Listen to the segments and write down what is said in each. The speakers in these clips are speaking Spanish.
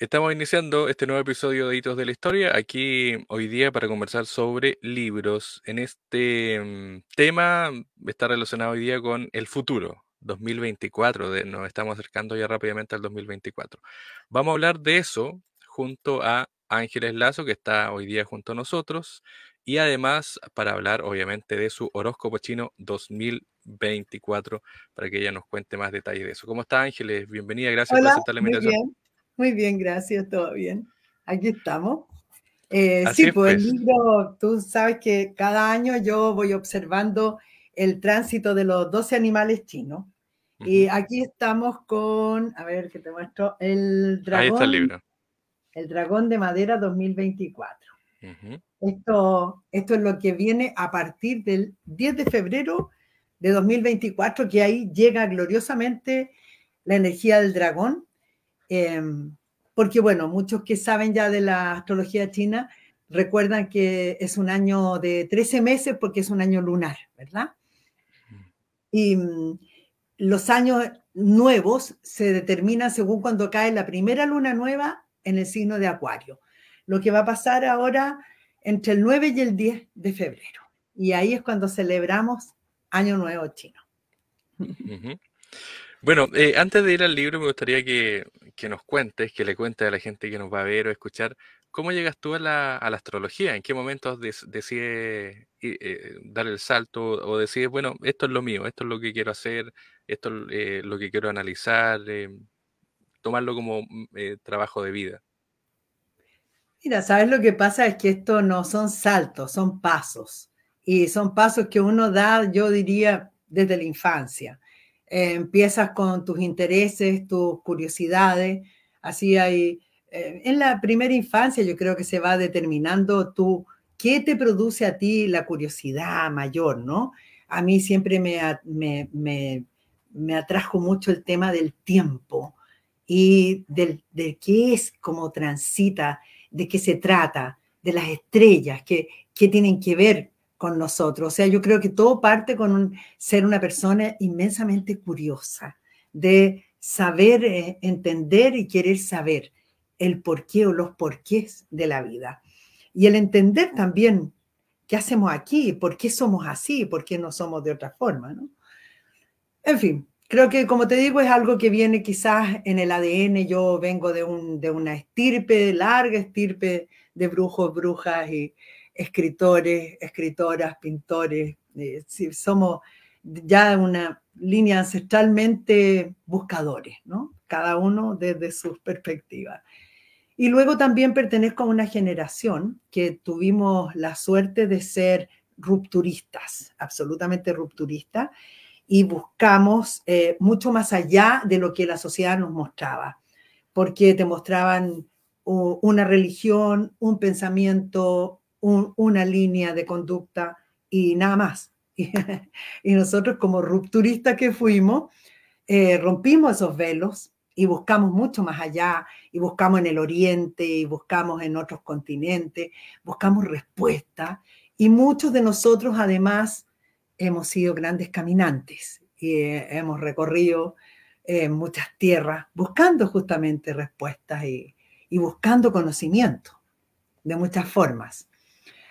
Estamos iniciando este nuevo episodio de Hitos de la Historia, aquí hoy día para conversar sobre libros. En este mm, tema está relacionado hoy día con el futuro, 2024, de, nos estamos acercando ya rápidamente al 2024. Vamos a hablar de eso junto a Ángeles Lazo, que está hoy día junto a nosotros, y además para hablar obviamente de su horóscopo chino 2024, para que ella nos cuente más detalles de eso. ¿Cómo está Ángeles? Bienvenida, gracias por aceptar la invitación. Muy bien, gracias, todo bien. Aquí estamos. Eh, sí, pues, el pues. libro, tú sabes que cada año yo voy observando el tránsito de los 12 animales chinos. Y aquí estamos con, a ver que te muestro, el dragón. Ahí está el libro. El dragón de madera 2024. esto, esto es lo que viene a partir del 10 de febrero de 2024, que ahí llega gloriosamente la energía del dragón Em, porque bueno, muchos que saben ya de la astrología china recuerdan que es un año de 13 meses porque es un año lunar, ¿verdad? Y mm, los años nuevos se determinan según cuando cae la primera luna nueva en el signo de Acuario. Lo que va a pasar ahora entre el 9 y el 10 de febrero. Y ahí es cuando celebramos Año Nuevo Chino. Bueno, eh, antes de ir al libro, me gustaría que, nos cuentes, que le cuentes a la gente que nos va a ver o escuchar, ¿cómo llegas tú a la, astrología? ¿En qué momentos decides eh, dar el salto o decides, bueno, esto es lo mío, esto es lo que quiero hacer, esto es eh, lo que quiero analizar, tomarlo como mm, trabajo de vida? Mira, ¿sabes lo que pasa? Es que esto no son saltos, son pasos. Y son pasos que uno da, yo diría, desde la infancia. Eh, empiezas con tus intereses, tus curiosidades, así hay, eh, en la primera infancia yo creo que se va determinando tú, qué te produce a ti la curiosidad mayor, ¿no? A mí siempre me, me, me, me atrajo mucho el tema del tiempo y del, de qué es, cómo transita, de qué se trata, de las estrellas, qué, qué tienen que ver con nosotros. O sea, yo creo que todo parte con ser una persona inmensamente curiosa, de saber eh, entender y querer saber el porqué o los porqués de la vida. Y el entender también qué hacemos aquí, por qué somos así, por qué no somos de otra forma, ¿no? En fin, creo que como te digo es algo que viene quizás en el ADN. Yo vengo de, un, de una estirpe, larga estirpe de brujos, brujas y, escritores, escritoras, pintores, eh, somos ya una línea ancestralmente buscadores, ¿no? Cada uno desde sus perspectivas. Y luego también pertenezco a una generación que tuvimos la suerte de ser rupturistas, absolutamente rupturistas, y buscamos eh, mucho más allá de lo que la sociedad nos mostraba, porque te mostraban una religión, un pensamiento, una línea de conducta y nada más. Y, nosotros como rupturistas que fuimos, eh, rompimos esos velos y buscamos mucho más allá, y buscamos en el oriente, y buscamos en otros continentes, buscamos respuestas, y muchos de nosotros además hemos sido grandes caminantes y eh, hemos recorrido eh, muchas tierras buscando justamente respuestas y, y buscando conocimiento de muchas formas.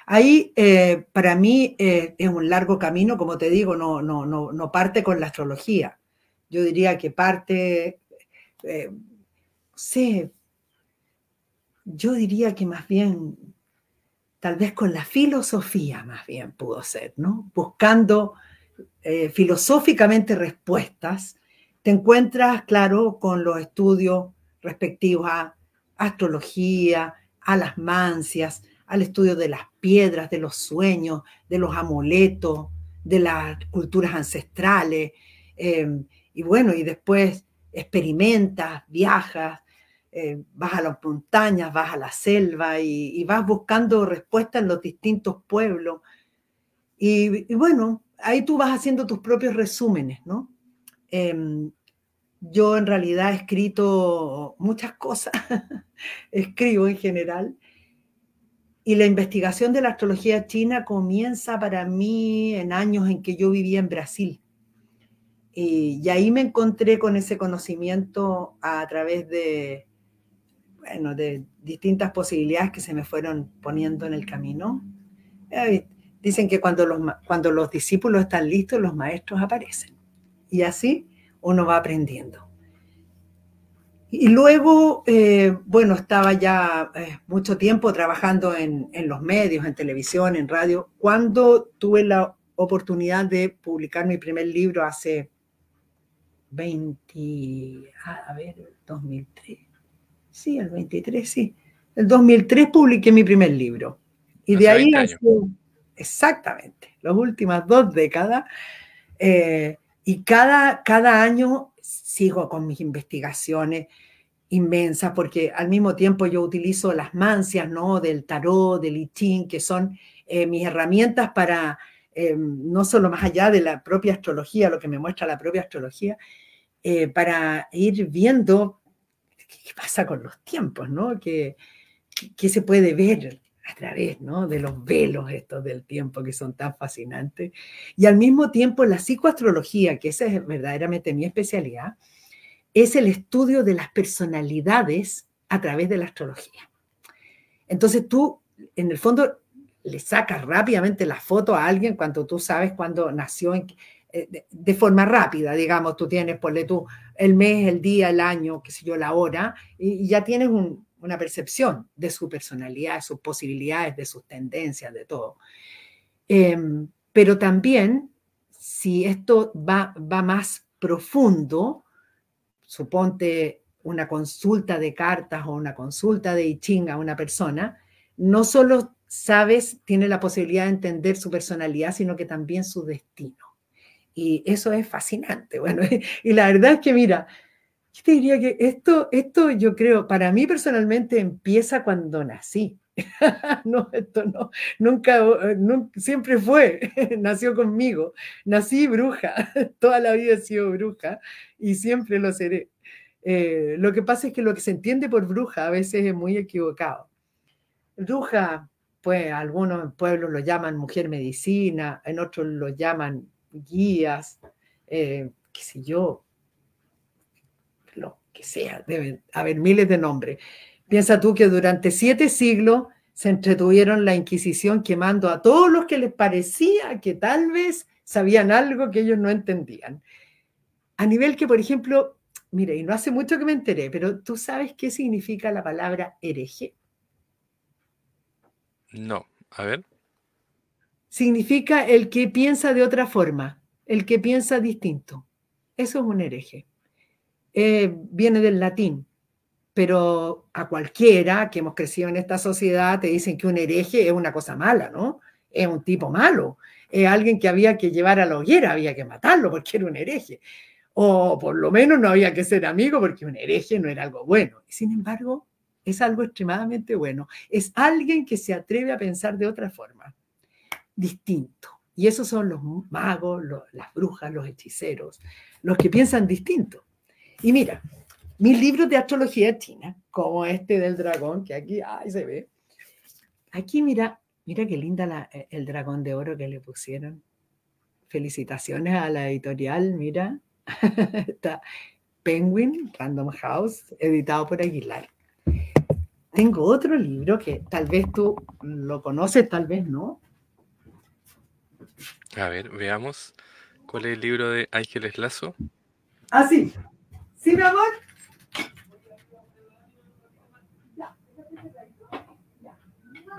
Ahí, eh, para mí, eh, es un largo camino, como te digo, no, no, no, no, parte con la astrología. Yo diría que parte, eh, sé, yo diría que más bien, tal vez con la filosofía, más bien pudo ser, ¿no? Buscando filosóficamente respuestas, te encuentras, claro, con los estudios respectivos a astrología, a las mancias, al estudio de las piedras, de los sueños, de los amuletos, de las culturas ancestrales. Em, y bueno, y después experimentas, viajas, eh, vas a las montañas, vas a la selva y, vas buscando respuestas en los distintos pueblos. Y, bueno, ahí tú vas haciendo tus propios resúmenes, ¿no? Em, yo en realidad he escrito muchas cosas, escribo en general, y la investigación de la astrología china comienza para mí en años en que yo vivía en Brasil. Y, ahí me encontré con ese conocimiento a través de, bueno, de distintas posibilidades que se me fueron poniendo en el camino. Dicen que cuando los, cuando los discípulos están listos, los maestros aparecen. Y así uno va aprendiendo. Y luego, eh, bueno, estaba ya eh, mucho tiempo trabajando en, en, los medios, en televisión, en radio, cuando tuve la oportunidad de publicar mi primer libro hace 20, ah, a ver, 2003. Sí, el 23, sí. El 2003 publiqué mi primer libro. Y de ahí, exactamente, las últimas dos décadas. Eh, y cada, cada año sigo con mis investigaciones inmensas, porque al mismo tiempo yo utilizo las mancias, ¿no? Del tarot, del I Ching, que son eh, mis herramientas para eh, no solo más allá de la propia astrología, lo que me muestra la propia astrología, eh, para ir viendo qué pasa con los tiempos, ¿no? ¿Qué, qué se puede ver a través ¿no? de los velos estos del tiempo que son tan fascinantes. Y al mismo tiempo la psicoastrología, que esa es verdaderamente mi especialidad, es el estudio de las personalidades a través de la astrología. Entonces tú, en el fondo, le sacas rápidamente la foto a alguien cuando tú sabes cuándo nació, eh, de, forma rápida, digamos, tú tienes, ponle tú, el mes, el día, el año, qué sé yo, la hora, y, ya tienes una percepción de su personalidad, de sus posibilidades, de sus tendencias, de todo. Em, pero también, si esto va, va más profundo, suponte una consulta de cartas o una consulta de I a una persona, no solo sabes, tiene la posibilidad de entender su personalidad, sino que también su destino. Y eso es fascinante. Bueno, y la verdad es que, mira, yo te diría que esto, esto yo creo, para mí personalmente empieza cuando nací. no, esto no, nunca, nunca, siempre fue, nació conmigo. Nací bruja, toda la vida he sido bruja y siempre lo seré. Eh, lo que pasa es que lo que se entiende por bruja a veces es muy equivocado. Bruja pues algunos pueblos lo llaman mujer medicina, en otros lo llaman guías, eh, qué sé yo, lo que sea, deben haber miles de nombres. Piensa tú que durante siete siglos se entretuvieron la Inquisición quemando a todos los que les parecía que tal vez sabían algo que ellos no entendían. A nivel que, por ejemplo, mire, y no hace mucho que me enteré, pero tú sabes qué significa la palabra hereje. No, a ver. Significa el que piensa de otra forma, el que piensa distinto. Eso es un hereje. Eh, viene del latín, pero a cualquiera que hemos crecido en esta sociedad te dicen que un hereje es una cosa mala, ¿no? Es un tipo malo, es alguien que había que llevar a la hoguera, había que matarlo porque era un hereje. O por lo menos no había que ser amigo porque un hereje no era algo bueno. Sin embargo, es algo extremadamente bueno. Es alguien que se atreve a pensar de otra forma, distinto. Y esos son los magos, las brujas, los hechiceros, los que piensan distinto. Y mira, mis libros de astrología china, como este del dragón, que aquí ay, se ve. Aquí mira, mira qué linda eh, el dragón de oro que le pusieron. Felicitaciones a la editorial, mira. Está Penguin, Random House, editado por Aguilar tengo otro libro que tal vez tú lo conoces, tal vez no. A ver, veamos. ¿Cuál es el libro de Ángeles Lazo? Ah, sí. ¿Sí, mi amor?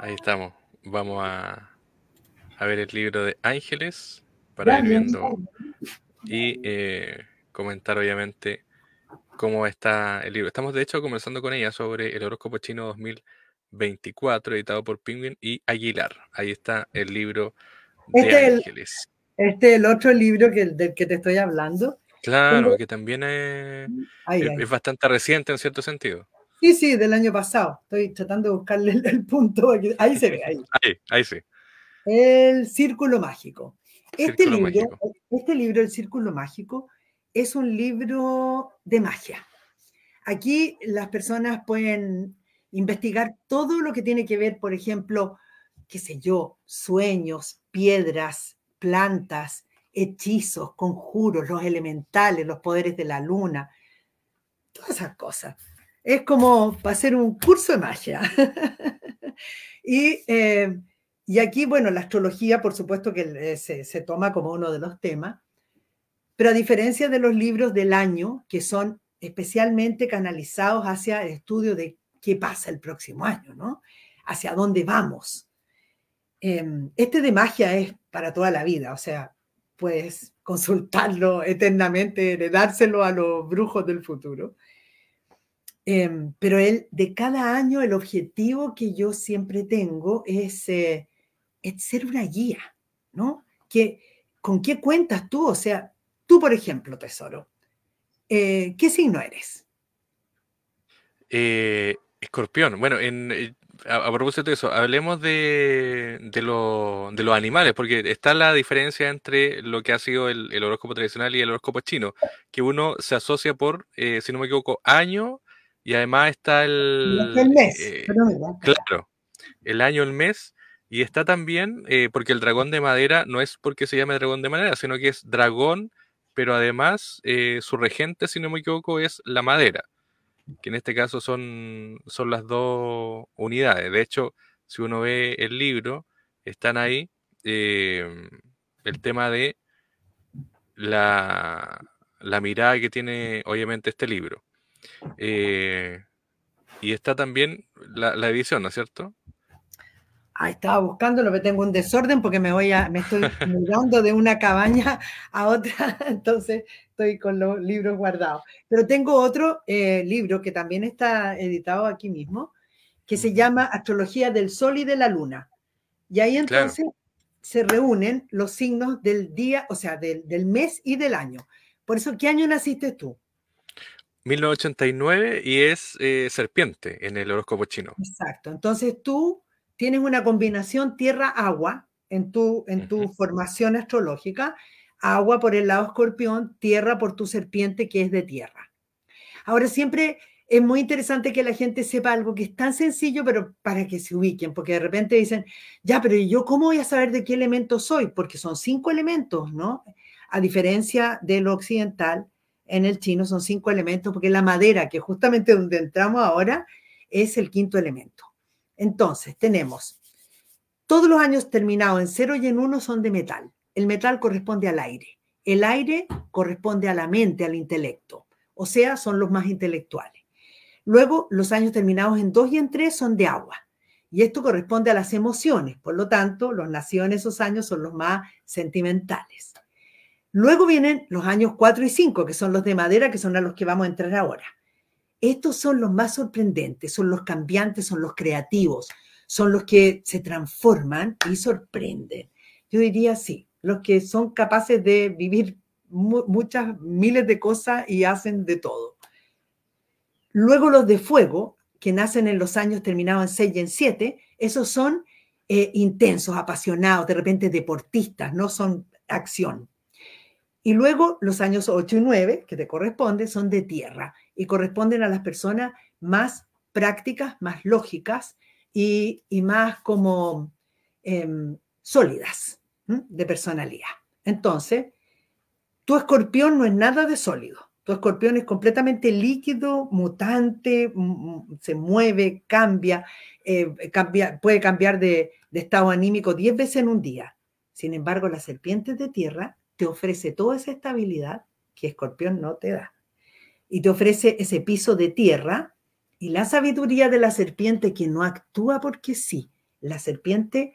Ahí estamos. Vamos a, a ver el libro de Ángeles para ir viendo y eh, comentar obviamente cómo está el libro. Estamos de hecho conversando con ella sobre el horóscopo chino 2024, editado por Penguin y Aguilar. Ahí está el libro de este Ángeles. este es el otro libro que, del que te estoy hablando. Claro, que también es, es, bastante reciente en cierto sentido. Sí, sí, del año pasado. Estoy tratando de buscarle el, punto. Ahí se ve, ahí. Ahí, ahí sí. El Círculo Mágico. Este, libro, este libro, El Círculo Mágico, es un libro de magia. Aquí las personas pueden investigar todo lo que tiene que ver, por ejemplo, qué sé yo, sueños, piedras, plantas, hechizos, conjuros, los elementales, los poderes de la luna, todas esas cosas. Es como para hacer un curso de magia. y, eh, y, aquí, bueno, la astrología, por supuesto que eh, se, se toma como uno de los temas, pero a diferencia de los libros del año, que son especialmente canalizados hacia el estudio de qué pasa el próximo año, ¿no? Hacia dónde vamos. Em, este de magia es para toda la vida, o sea, puedes consultarlo eternamente, heredárselo a los brujos del futuro. Em, pero el, de cada año el objetivo que yo siempre tengo es, eh, ser una guía, ¿no? Que, ¿Con qué cuentas tú? O sea, tú, por ejemplo, tesoro, eh, ¿qué signo eres? Eh, escorpión. Bueno, en, eh, a, propósito de eso, hablemos de, de, los animales, porque está la diferencia entre lo que ha sido el, horóscopo tradicional y el horóscopo chino, que uno se asocia por, si no me equivoco, año y además está el... El mes. claro, el año, el mes. Y está también, porque el dragón de madera no es porque se llame dragón de madera, sino que es dragón pero además eh, su regente, si no me equivoco, es la madera, que en este caso son, son las dos unidades. De hecho, si uno ve el libro, están ahí em, el tema de la, mirada que tiene obviamente este libro. Eh, y está también la, la edición, ¿no es cierto? Ah, estaba buscando, que tengo un desorden porque me voy a, me estoy mudando de una cabaña a otra, entonces estoy con los libros guardados. Pero tengo otro eh, libro que también está editado aquí mismo, que se llama Astrología del Sol y de la Luna. Y ahí entonces se reúnen los signos del día, o sea, del, del mes y del año. Por eso, ¿qué año naciste tú? 1989 y es eh, serpiente en el horóscopo chino. Exacto. Entonces tú tienes una combinación tierra-agua en tu, en tu formación astrológica, agua por el lado escorpión, tierra por tu serpiente que es de tierra. Ahora siempre es muy interesante que la gente sepa algo que es tan sencillo, pero para que se ubiquen, porque de repente dicen, ya, pero yo cómo voy a saber de qué elemento soy? Porque son cinco elementos, ¿no? A diferencia de lo occidental, en el chino son cinco elementos, porque la madera, que justamente donde entramos ahora, es el quinto elemento. Entonces, tenemos todos los años terminados en 0 y en 1 son de metal. El metal corresponde al aire. El aire corresponde a la mente, al intelecto. O sea, son los más intelectuales. Luego, los años terminados en 2 y en 3 son de agua. Y esto corresponde a las emociones. Por lo tanto, los nacidos en esos años son los más sentimentales. Luego vienen los años 4 y 5, que son los de madera, que son a los que vamos a entrar ahora. Estos son los más sorprendentes, son los cambiantes, son los creativos, son los que se transforman y sorprenden. Yo diría sí, los que son capaces de vivir muchas miles de cosas y hacen de todo. Luego los de fuego, que nacen en los años terminados en 6 y en 7, esos son eh, intensos, apasionados, de repente deportistas, no son acción. Y luego los años 8 y 9, que te corresponde, son de tierra y corresponden a las personas más prácticas, más lógicas y, más como em, sólidas de personalidad. Entonces, tu escorpión no es nada de sólido. Tu escorpión es completamente líquido, mutante, se mueve, cambia, eh, cambia puede cambiar de, de estado anímico 10 veces en un día. Sin embargo, las serpientes de tierra te ofrece toda esa estabilidad que Escorpión no te da. Y te ofrece ese piso de tierra y la sabiduría de la serpiente que no actúa porque sí. La serpiente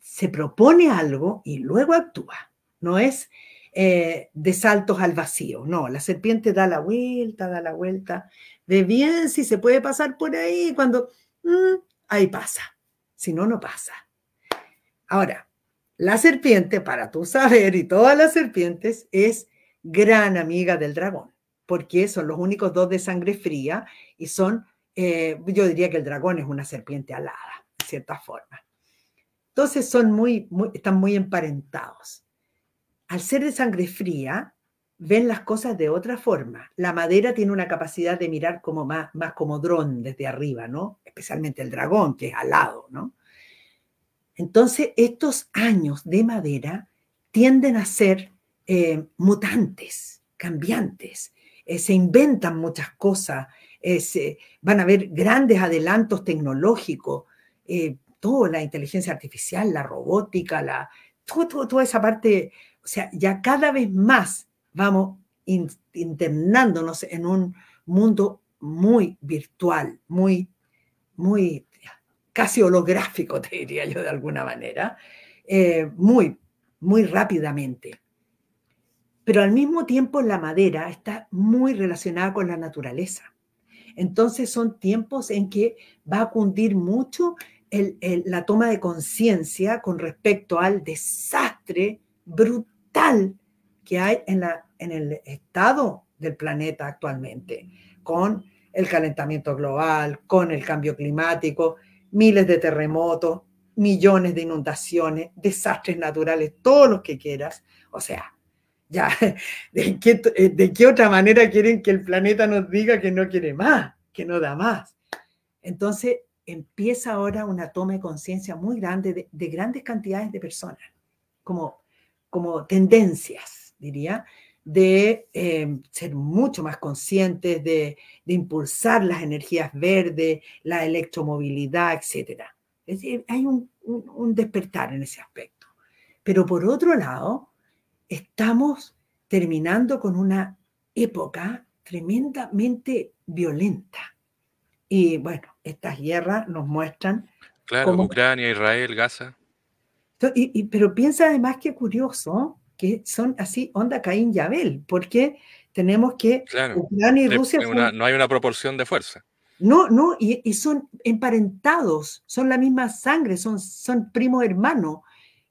se propone algo y luego actúa. No es eh, de saltos al vacío. No, la serpiente da la vuelta, da la vuelta. Ve bien si se puede pasar por ahí. Cuando mm, ahí pasa. Si no, no pasa. Ahora, la serpiente, para tú saber, y todas las serpientes, es gran amiga del dragón, porque son los únicos dos de sangre fría y son, eh, yo diría que el dragón es una serpiente alada, de cierta forma. Entonces son muy, están muy emparentados. Al ser de sangre fría, ven las cosas de otra forma. La madera tiene una capacidad de mirar como más, más como dron desde arriba, ¿no? Especialmente el dragón, que es alado, ¿no? Entonces, estos años de madera tienden a ser eh, mutantes, cambiantes, eh, se inventan muchas cosas, van a haber grandes adelantos tecnológicos, eh, toda la inteligencia artificial, la robótica, la, toda esa parte, o sea, ya cada vez más vamos internándonos en un mundo muy virtual, muy, muy casi holográfico, te diría yo de alguna manera, eh, muy, muy rápidamente. Pero al mismo tiempo la madera está muy relacionada con la naturaleza. Entonces son tiempos en que va a cundir mucho la toma de conciencia con respecto al desastre brutal que hay en, en el estado del planeta actualmente, con el calentamiento global, con el cambio climático, miles de terremotos, millones de inundaciones, desastres naturales, todos los que quieras. O sea, ya, ¿de qué, ¿de qué otra manera quieren que el planeta nos diga que no quiere más, que no da más? Entonces, empieza ahora una toma de conciencia muy grande de, grandes cantidades de personas, como, como tendencias, diría, de eh, ser mucho más conscientes, de, impulsar las energías verdes, la electromovilidad, etc. Es decir, hay un, un despertar en ese aspecto. Pero por otro lado, estamos terminando con una época tremendamente violenta y bueno, estas guerras nos muestran. Claro, Ucrania, Israel, Gaza. Y, pero piensa además que curioso que son así, onda Caín y Abel, porque tenemos que Ucrania y Rusia. no hay una proporción de fuerza. No, no, y, y, son emparentados, son la misma sangre, son, son primos hermanos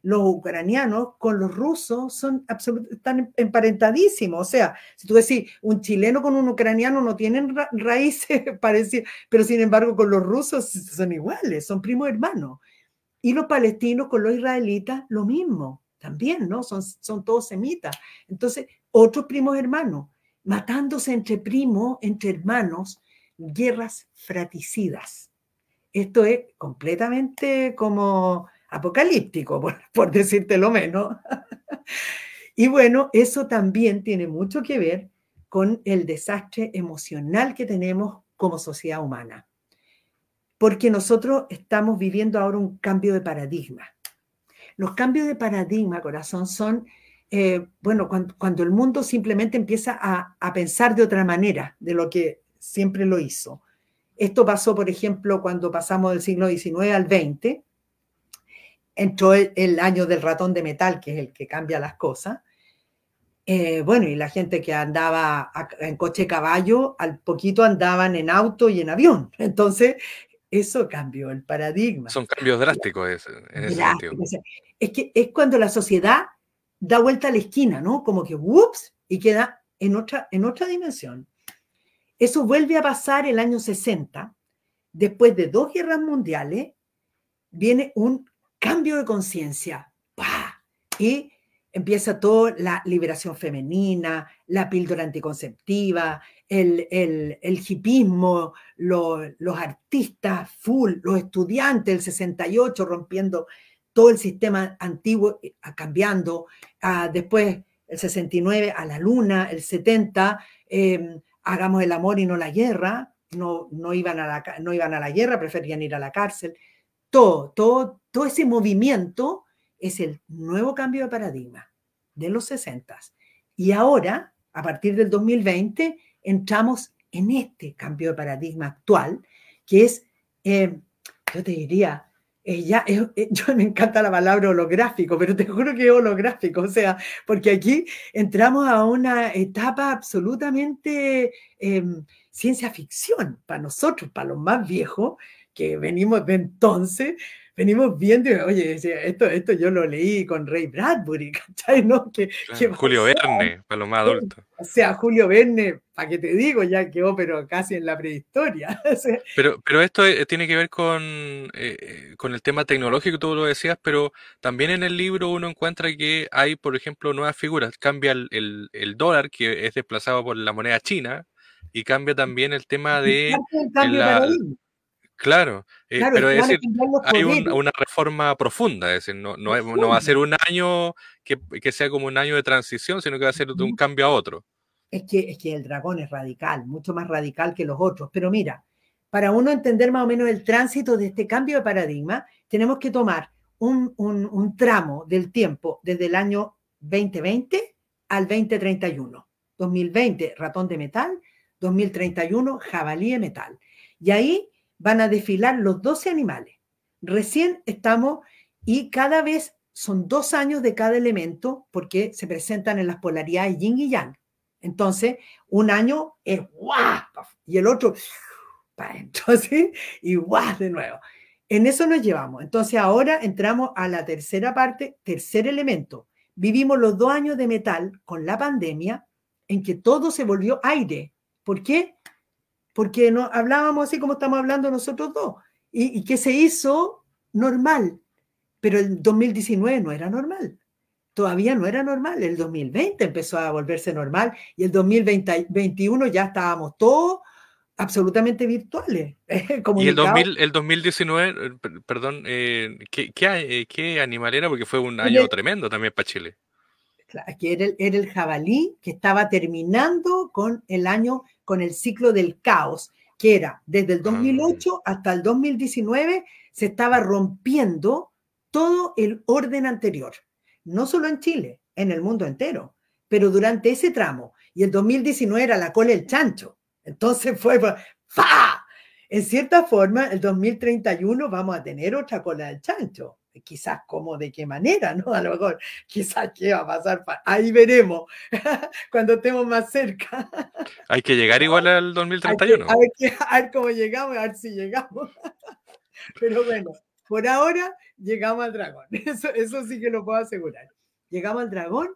los ucranianos con los rusos son están emparentadísimos. O sea, si tú decís, un chileno con un ucraniano no tienen raíces parecidas, pero sin embargo con los rusos son iguales, son primos hermanos. Y los palestinos con los israelitas, lo mismo, también, ¿no? Son, son todos semitas. Entonces, otros primos hermanos, matándose entre primos, entre hermanos, guerras fraticidas. Esto es completamente como apocalíptico, por, decirte lo menos. y bueno, eso también tiene mucho que ver con el desastre emocional que tenemos como sociedad humana. Porque nosotros estamos viviendo ahora un cambio de paradigma. Los cambios de paradigma, corazón, son, eh, bueno, cuando, el mundo simplemente empieza a, a pensar de otra manera de lo que siempre lo hizo. Esto pasó, por ejemplo, cuando pasamos del siglo XIX al XX, entró el, año del ratón de metal, que es el que cambia las cosas. Eh, bueno, y la gente que andaba en coche caballo, al poquito andaban en auto y en avión. Entonces, eso cambió el paradigma. Son cambios drásticos en ese sentido. Es que es cuando la sociedad da vuelta a la esquina, ¿no? Como que, ups, y queda en otra, en otra dimensión. Eso vuelve a pasar el año 60, después de dos guerras mundiales, viene un cambio de conciencia. Y empieza toda la liberación femenina, la píldora anticonceptiva, el, el, hipismo, los artistas full, los estudiantes, el 68 rompiendo todo el sistema antiguo, eh, cambiando, después el 69 a la luna, el 70, em, hagamos el amor y no la guerra, no, no, iban a la, no iban a la guerra, preferían ir a la cárcel todo, todo, todo ese movimiento es el nuevo cambio de paradigma de los 60. Y ahora, a partir del 2020, entramos en este cambio de paradigma actual, que es, eh, yo te diría, eh, ya, eh, yo me encanta la palabra holográfico, pero te juro que es holográfico, o sea, porque aquí entramos a una etapa absolutamente em, ciencia ficción para nosotros, para los más viejos, que venimos de entonces, venimos viendo, oye, esto, esto yo lo leí con Ray Bradbury, ¿cachai? ¿No? Que, Julio Verne, para los más adultos. O sea, Julio Verne, para que te digo, ya quedó, pero casi en la prehistoria. pero, pero esto eh, tiene que ver con, eh, con el tema tecnológico, tú lo decías, pero también en el libro uno encuentra que hay, por ejemplo, nuevas figuras. Cambia el, el, dólar, que es desplazado por la moneda china, y cambia también el tema de la, Claro, eh, pero es decir, hay una reforma profunda, es decir, no, no, va a ser un año que, que, sea como un año de transición, sino que va a ser de un cambio a otro. Es que, es que el dragón es radical, mucho más radical que los otros. Pero mira, para uno entender más o menos el tránsito de este cambio de paradigma, tenemos que tomar un, un, un tramo del tiempo desde el año 2020 al 2031. 2020, ratón de metal, 2031, jabalí de metal. Y ahí van a desfilar los 12 animales. Recién estamos y cada vez son dos años de cada elemento porque se presentan en las polaridades yin y yang. Entonces, un año es guau y el otro para entonces y guau de nuevo. En eso nos llevamos. Entonces, ahora entramos a la tercera parte, tercer elemento. Vivimos los dos años de metal con la pandemia en que todo se volvió aire. ¿Por qué? Porque no, hablábamos así como estamos hablando nosotros dos. Y, y que se hizo normal. Pero el 2019 no era normal. Todavía no era normal. El 2020 empezó a volverse normal y el 2021 ya estábamos todos absolutamente virtuales. y el, 2000, el 2019, eh, perdón, eh, ¿qué, qué, eh, ¿qué, animal era? Porque fue un año el, tremendo también para Chile. Que era el, era el jabalí que estaba terminando con el año, con el ciclo del caos, que era desde el 2008 ah. hasta el 2019, se estaba rompiendo todo el orden anterior, no solo en Chile, en el mundo entero, pero durante ese tramo, y el 2019 era la cola del chancho, entonces fue, ¡fa! En cierta forma, el 2031 vamos a tener otra cola del chancho. Quizás cómo, de qué manera, ¿no? A lo mejor, quizás qué va a pasar. Ahí veremos cuando estemos más cerca. Hay que llegar igual al 2031. Hay que, a, ver, a ver cómo llegamos, a ver si llegamos. Pero bueno, por ahora llegamos al dragón. Eso, eso sí que lo puedo asegurar. Llegamos al dragón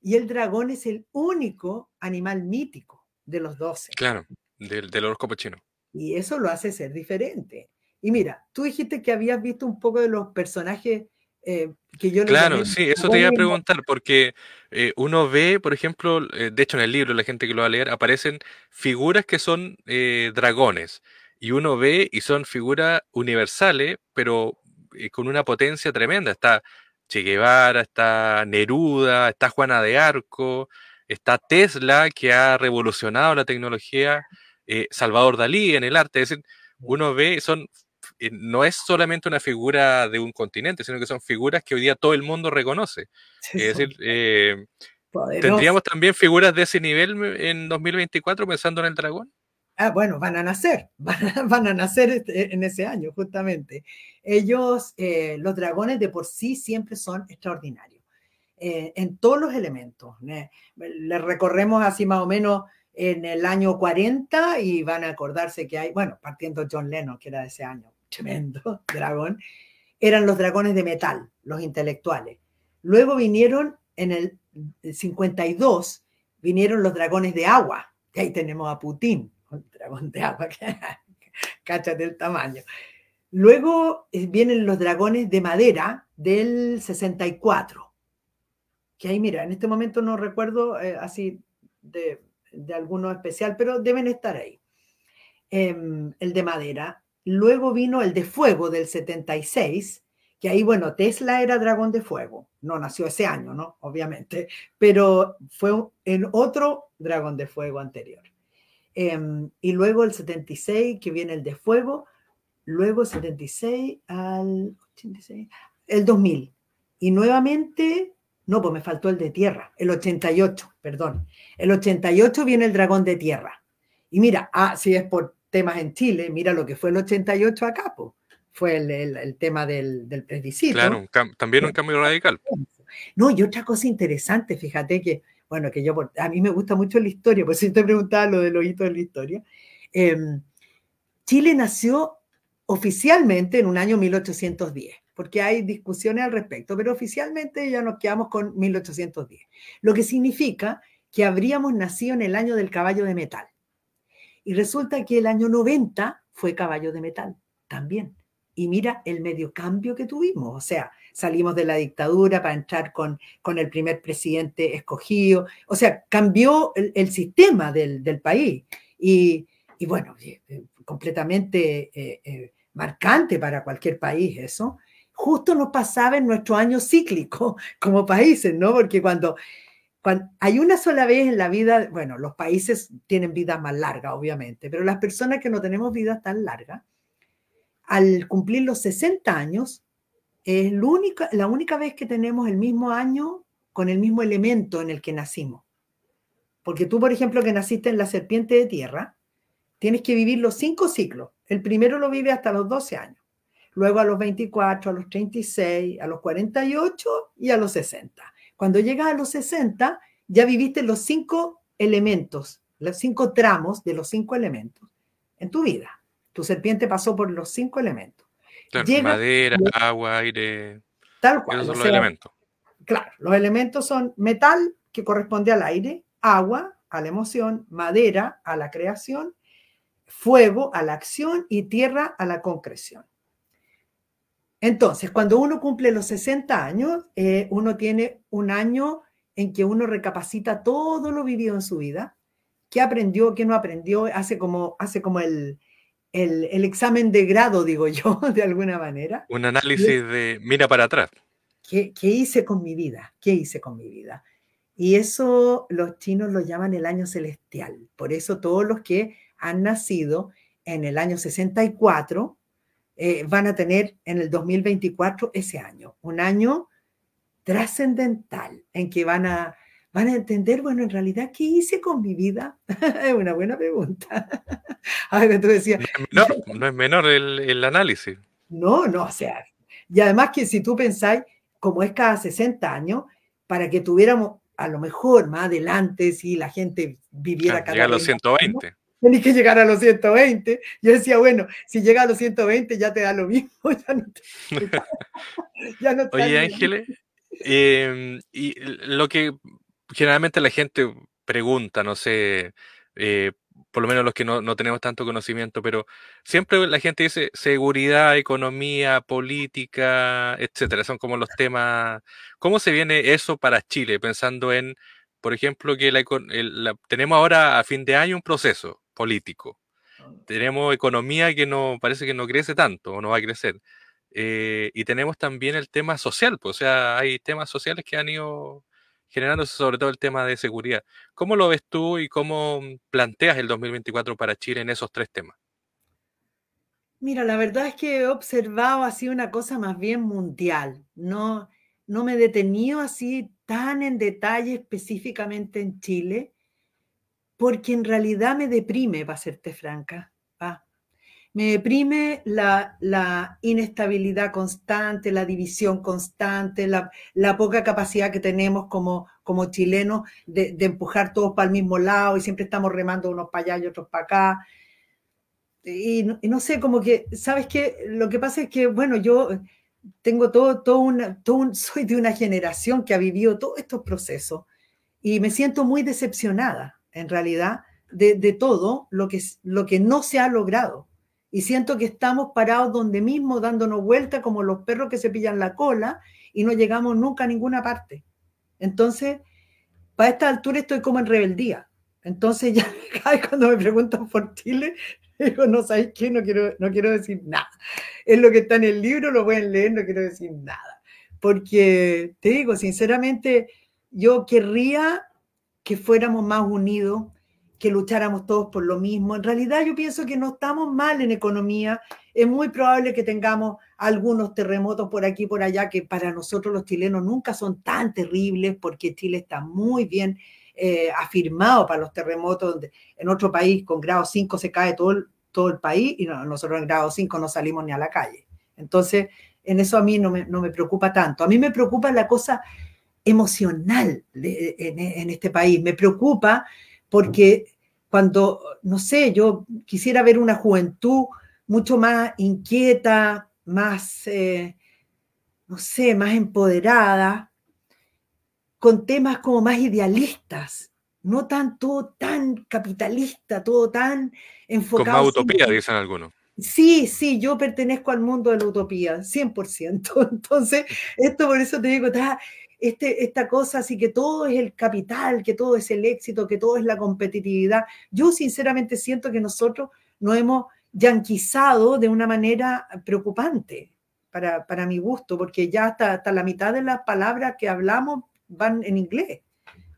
y el dragón es el único animal mítico de los 12. Claro, del, del horóscopo chino. Y eso lo hace ser diferente. Y mira, tú dijiste que habías visto un poco de los personajes eh, que yo... Claro, sí, eso te iba a preguntar, porque eh, uno ve, por ejemplo, eh, de hecho en el libro, la gente que lo va a leer, aparecen figuras que son dragones. Y uno ve y son figuras universales, pero con una potencia tremenda. Está Che Guevara, está Neruda, está Juana de Arco, está Tesla, que ha revolucionado la tecnología, Salvador Dalí en el arte. Es decir, uno ve, son, no es solamente una figura de un continente, sino que son figuras que hoy día todo el mundo reconoce. Es decir, eh, ¿tendríamos también figuras de ese nivel en 2024 pensando en el dragón? Ah, bueno, van a nacer, van a, van a nacer este, en ese año, justamente. Ellos, eh, los dragones de por sí siempre son extraordinarios, eh, en todos los elementos. ¿eh? Les recorremos así más o menos en el año 40 y van a acordarse que hay, bueno, partiendo John Lennon, que era de ese año, tremendo dragón, eran los dragones de metal, los intelectuales. Luego vinieron en el 52, vinieron los dragones de agua, y ahí tenemos a Putin, un dragón de agua, cáchate el tamaño. Luego eh, vienen los dragones de madera del 64, que ahí mira, en este momento no recuerdo eh, así de, alguno especial, pero deben estar ahí. Eh, el de madera. Luego vino el de fuego del 76, que ahí, bueno, Tesla era dragón de fuego, no nació ese año, ¿no? Obviamente, pero fue en otro dragón de fuego anterior. Eh, y luego el 76, que viene el de fuego, luego 76 al 86, el 2000. Y nuevamente, no, pues me faltó el de tierra, el 88, perdón. El 88 viene el dragón de tierra. Y mira, ah, si es por temas en Chile, mira lo que fue el 88 acá, pues. Fue el, el, el tema del, del plebiscito. Claro, un también un cambio radical. No, y otra cosa interesante, fíjate que, bueno, que yo, a mí me gusta mucho la historia, pues si te preguntaba lo del ojito de la historia. Eh, Chile nació oficialmente en un año 1810, porque hay discusiones al respecto, pero oficialmente ya nos quedamos con 1810, lo que significa que habríamos nacido en el año del caballo de metal. Y resulta que el año 90 fue caballo de metal también. Y mira el medio cambio que tuvimos, o sea, salimos de la dictadura para entrar con, con el primer presidente escogido, o sea, cambió el, el sistema del, del país. Y, y, bueno, eh, completamente eh, eh, marcante para cualquier país eso, justo nos pasaba en nuestro año cíclico como países, ¿no? Porque cuando hay una sola vez en la vida, bueno, los países tienen vidas más largas, obviamente, pero las personas que no tenemos vidas tan largas, al cumplir los 60 años, es la única vez que tenemos el mismo año con el mismo elemento en el que nacimos. Porque tú, por ejemplo, que naciste en la serpiente de tierra, tienes que vivir los cinco ciclos. El primero lo vive hasta los 12 años, luego a los 24, a los 36, a los 48 y a los 60. Cuando llegas a los 60, ya viviste los cinco elementos, los cinco tramos de los cinco elementos en tu vida. Tu serpiente pasó por los cinco elementos. madera, agua, aire. Tal cual. Esos son los elementos. Claro, los elementos son metal, que corresponde al aire, agua, a la emoción, madera, a la creación, fuego, a la acción y tierra, a la concreción. Entonces, cuando uno cumple los 60 años, eh, uno tiene un año en que uno recapacita todo lo vivido en su vida, qué aprendió, qué no aprendió, hace como, hace como el, el, examen de grado, digo yo, de alguna manera. Un análisis de mira para atrás. ¿Qué, ¿Qué hice con mi vida? ¿Qué hice con mi vida? Y eso los chinos lo llaman el año celestial. Por eso todos los que han nacido en el año 64 eh, van a tener en el 2024 ese año, un año trascendental en que van a, van a entender, bueno, en realidad, ¿qué hice con mi vida? es una buena pregunta. Ahora tú decías... No, no es menor el, el, análisis. No, no, o sea, y además que si tú pensáis, como es cada 60 años, para que tuviéramos a lo mejor más adelante, si la gente viviera cada vez a los 120 tenés que llegar a los 120. Yo decía, bueno, si llega a los 120 ya te da lo mismo, ya no Oye, Ángeles, em, y lo que generalmente la gente pregunta, no sé, eh, por lo menos los que no, no, tenemos tanto conocimiento, pero siempre la gente dice seguridad, economía, política, etcétera. Son como los temas. ¿Cómo se viene eso para Chile? Pensando en, por ejemplo, que la, tenemos ahora a fin de año un proceso político. Tenemos economía que no parece que no crece tanto o no va a crecer. Eh, y tenemos también el tema social, pues, o sea, hay temas sociales que han ido generándose, sobre todo el tema de seguridad. ¿Cómo lo ves tú y cómo planteas el 2024 para Chile en esos tres temas? Mira, la verdad es que he observado así una cosa más bien mundial. No, no me he detenido así tan en detalle específicamente en Chile, porque en realidad me deprime, para serte franca. Me deprime la, la, inestabilidad constante, la división constante, la, la poca capacidad que tenemos como, como chilenos de, de, empujar todos para el mismo lado y siempre estamos remando unos para allá y otros para acá. Y, no sé, como que, ¿sabes qué? Lo que pasa es que, bueno, yo tengo todo, todo, una, soy de una generación que ha vivido todos estos procesos y me siento muy decepcionada en realidad, de, todo lo que, lo que no se ha logrado. Y siento que estamos parados donde mismo, dándonos vuelta como los perros que se pillan la cola y no llegamos nunca a ninguna parte. Entonces, para esta altura estoy como en rebeldía. Entonces, ya cuando me preguntan por Chile, digo, no sabéis qué, no quiero, no quiero decir nada. Es lo que está en el libro, lo pueden leer, no quiero decir nada. Porque te digo, sinceramente, yo querría que fuéramos más unidos, que lucháramos todos por lo mismo. En realidad yo pienso que no estamos mal en economía. Es muy probable que tengamos algunos terremotos por aquí por allá que para nosotros los chilenos nunca son tan terribles porque Chile está muy bien eh, afirmado para los terremotos. En otro país con grado 5 se cae todo el, todo el país y nosotros en grado 5 no salimos ni a la calle. Entonces, en eso a mí no me, no me preocupa tanto. A mí me preocupa la cosa emocional en, este país. Me preocupa porque cuando, no sé, yo quisiera ver una juventud mucho más inquieta, más, eh, no sé, más empoderada, con temas como más idealistas, no tanto tan capitalista, todo tan enfocado. Con más utopía, dicen algunos. Sí, sí, yo pertenezco al mundo de la utopía, 100%. Entonces, esto por eso te digo, está, este, esta cosa así que todo es el capital, que todo es el éxito, que todo es la competitividad. Yo sinceramente siento que nosotros nos hemos yanquizado de una manera preocupante para, mi gusto, porque ya hasta, hasta la mitad de las palabras que hablamos van en inglés.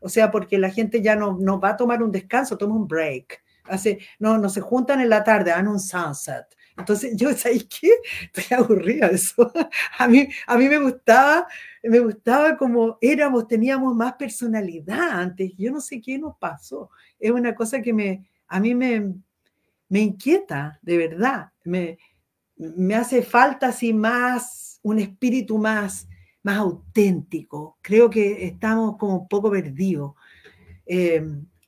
O sea, porque la gente ya no, no va a tomar un descanso, toma un break. Hace, no, no se juntan en la tarde, dan un sunset. Entonces, yo, ¿sabéis qué? Estoy aburrida de eso. A mí, a mí me gustaba, me gustaba como éramos, teníamos más personalidad antes. Yo no sé qué nos pasó. Es una cosa que me, a mí me, me inquieta, de verdad. Me, me hace falta así más, un espíritu más, más auténtico. Creo que estamos como un poco perdidos. Eh,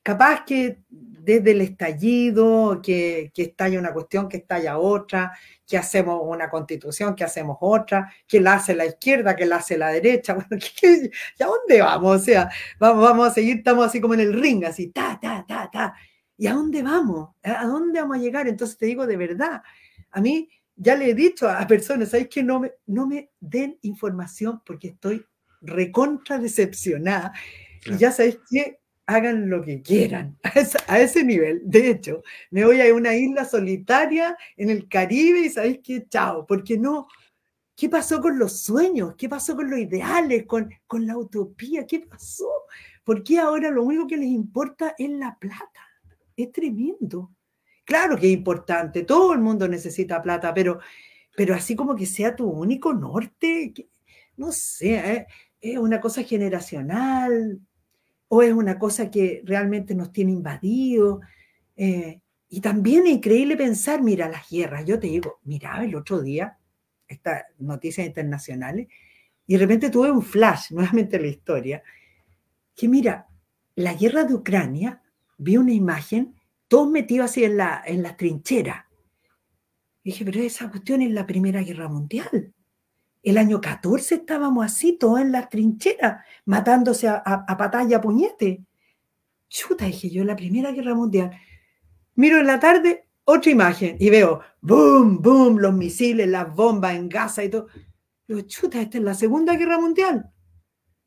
capaz que desde el estallido, que, que estalla una cuestión, que estalla otra, que hacemos una constitución, que hacemos otra, que la hace la izquierda, que la hace la derecha. Bueno, ¿qué, a dónde vamos? O sea, vamos, vamos a seguir, estamos así como en el ring, así, ta, ta, ta, ta. ¿Y a dónde vamos? ¿A dónde vamos a llegar? Entonces te digo de verdad, a mí ya le he dicho a personas, ¿sabes que no me, no me den información porque estoy recontra decepcionada? Y ya sabéis que hagan lo que quieran a ese, nivel. De hecho, me voy a una isla solitaria en el Caribe y sabéis que chao, porque no, ¿qué pasó con los sueños? ¿Qué pasó con los ideales? ¿Con, con la utopía? ¿Qué pasó? ¿Por qué ahora lo único que les importa es la plata? Es tremendo. Claro que es importante, todo el mundo necesita plata, pero, pero así como que sea tu único norte, no sé, ¿eh? es una cosa generacional, o es una cosa que realmente nos tiene invadido. Eh, y también es increíble pensar, mira, las guerras, yo te digo, miraba el otro día estas noticias internacionales y de repente tuve un flash, nuevamente la historia, que mira, la guerra de Ucrania, vi una imagen, todos metidos así en la, en la trinchera. Dije, pero esa cuestión es la Primera Guerra Mundial. El año 14 estábamos así, todos en las trincheras, matándose a, a, a puñete. Chuta, dije yo, la Primera Guerra Mundial. Miro en la tarde otra imagen y veo, boom, boom, los misiles, las bombas en Gaza y todo. Digo, chuta, esta es la Segunda Guerra Mundial.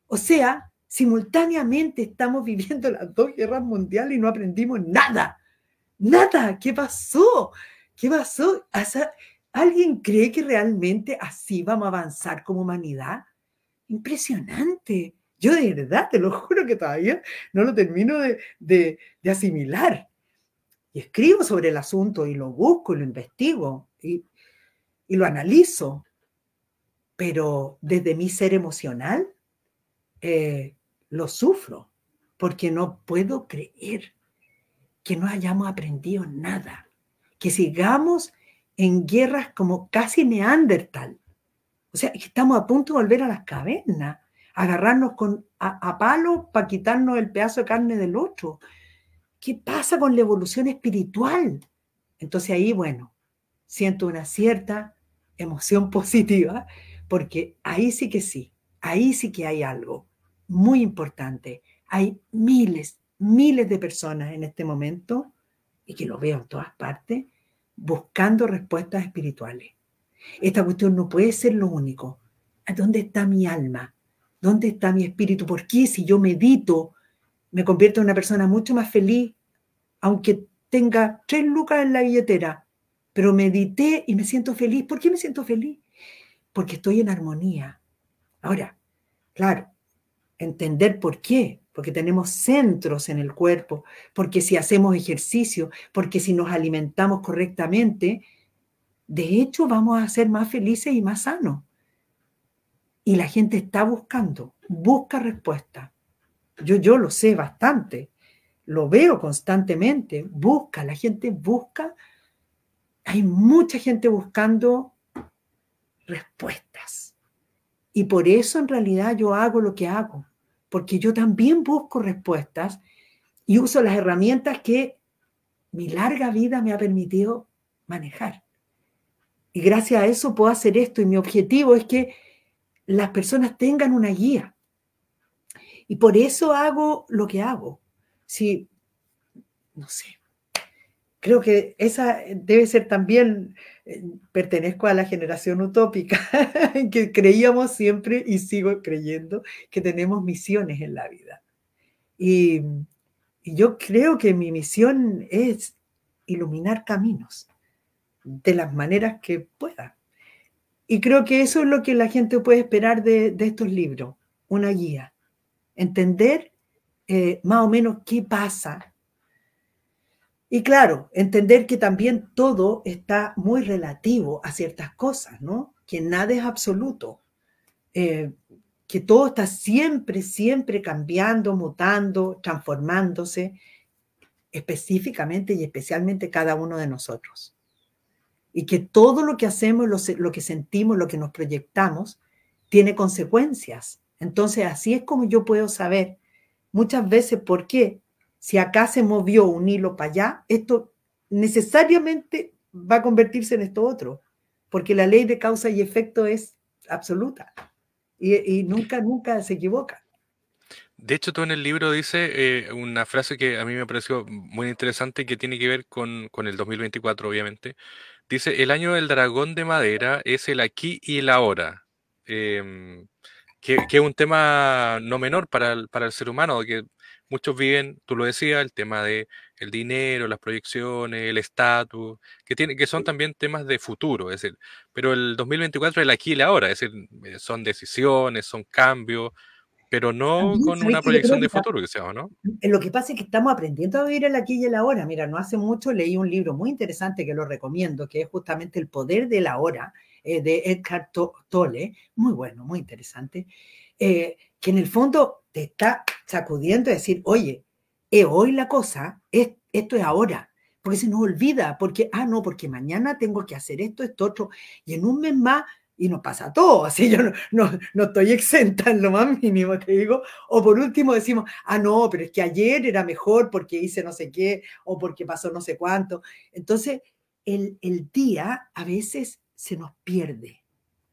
O sea, simultáneamente estamos viviendo las dos guerras mundiales y no aprendimos nada. Nada. ¿Qué pasó? ¿Qué pasó? ¿Alguien cree que realmente así vamos a avanzar como humanidad? Impresionante. Yo de verdad, te lo juro que todavía no lo termino de, asimilar. Y escribo sobre el asunto y lo busco y lo investigo y, lo analizo. Pero desde mi ser emocional eh, lo sufro porque no puedo creer que no hayamos aprendido nada, que sigamos en guerras como casi neandertal. O sea, estamos a punto de volver a las cavernas, agarrarnos con, a, palos para quitarnos el pedazo de carne del otro. ¿Qué pasa con la evolución espiritual? Entonces ahí, bueno, siento una cierta emoción positiva, porque ahí sí que sí, ahí sí que hay algo muy importante. Hay miles, miles de personas en este momento, y que lo veo en todas partes, buscando respuestas espirituales. Esta cuestión no puede ser lo único. ¿Dónde está mi alma? ¿Dónde está mi espíritu? ¿Por qué si yo medito me convierto en una persona mucho más feliz, aunque tenga tres lucas en la billetera? Pero medité y me siento feliz. ¿Por qué me siento feliz? Porque estoy en armonía. Ahora, claro, entender por qué porque tenemos centros en el cuerpo, porque si hacemos ejercicio, porque si nos alimentamos correctamente, de hecho vamos a ser más felices y más sanos. Y la gente está buscando, busca respuesta. Yo, yo lo sé bastante, lo veo constantemente, busca, la gente busca, hay mucha gente buscando respuestas. Y por eso en realidad yo hago lo que hago porque yo también busco respuestas y uso las herramientas que mi larga vida me ha permitido manejar. Y gracias a eso puedo hacer esto y mi objetivo es que las personas tengan una guía. Y por eso hago lo que hago. Si, no sé, creo que esa debe ser también, eh, pertenezco a la generación utópica, que creíamos siempre y sigo creyendo que tenemos misiones en la vida. Y, y yo creo que mi misión es iluminar caminos de las maneras que pueda. Y creo que eso es lo que la gente puede esperar de, de estos libros, una guía. Entender eh, más o menos qué pasa. Y claro, entender que también todo está muy relativo a ciertas cosas, ¿no? Que nada es absoluto. Eh, que todo está siempre, siempre cambiando, mutando, transformándose, específicamente y especialmente cada uno de nosotros. Y que todo lo que hacemos, lo, que sentimos, lo que nos proyectamos, tiene consecuencias. Entonces, así es como yo puedo saber muchas veces por qué, si acá se movió un hilo para allá, esto necesariamente va a convertirse en esto otro, porque la ley de causa y efecto es absoluta y, nunca, nunca se equivoca. De hecho, tú en el libro dice eh, una frase que a mí me pareció muy interesante que tiene que ver con, con, el 2024, obviamente. Dice, el año del dragón de madera es el aquí y el ahora. Em, que, que, es un tema no menor para el, para el ser humano, que muchos viven, tú lo decías, el tema de el dinero, las proyecciones, el estatus, que, tiene, que son también temas de futuro, es decir, pero el 2024 es el aquí y el ahora, es decir, eh, son decisiones, son cambios, pero no con una proyección de futuro, que sea, ¿no? Eh, lo que pasa es que estamos aprendiendo a vivir el aquí y el ahora. Mira, no hace mucho leí un libro muy interesante que lo recomiendo, que es justamente El poder del ahora, eh, de Edgar Tolle, muy bueno, muy interesante, que en el fondo te está sacudiendo y decir, oye, es hoy la cosa, es, esto es ahora, porque se nos olvida, porque, ah, no, porque mañana tengo que hacer esto, esto, otro, y en un mes más, y nos pasa todo, así yo no, no, no estoy exenta en lo más mínimo, te digo, o por último decimos, ah, no, pero es que ayer era mejor porque hice no sé qué, o porque pasó no sé cuánto. Entonces, el, el día a veces se nos pierde,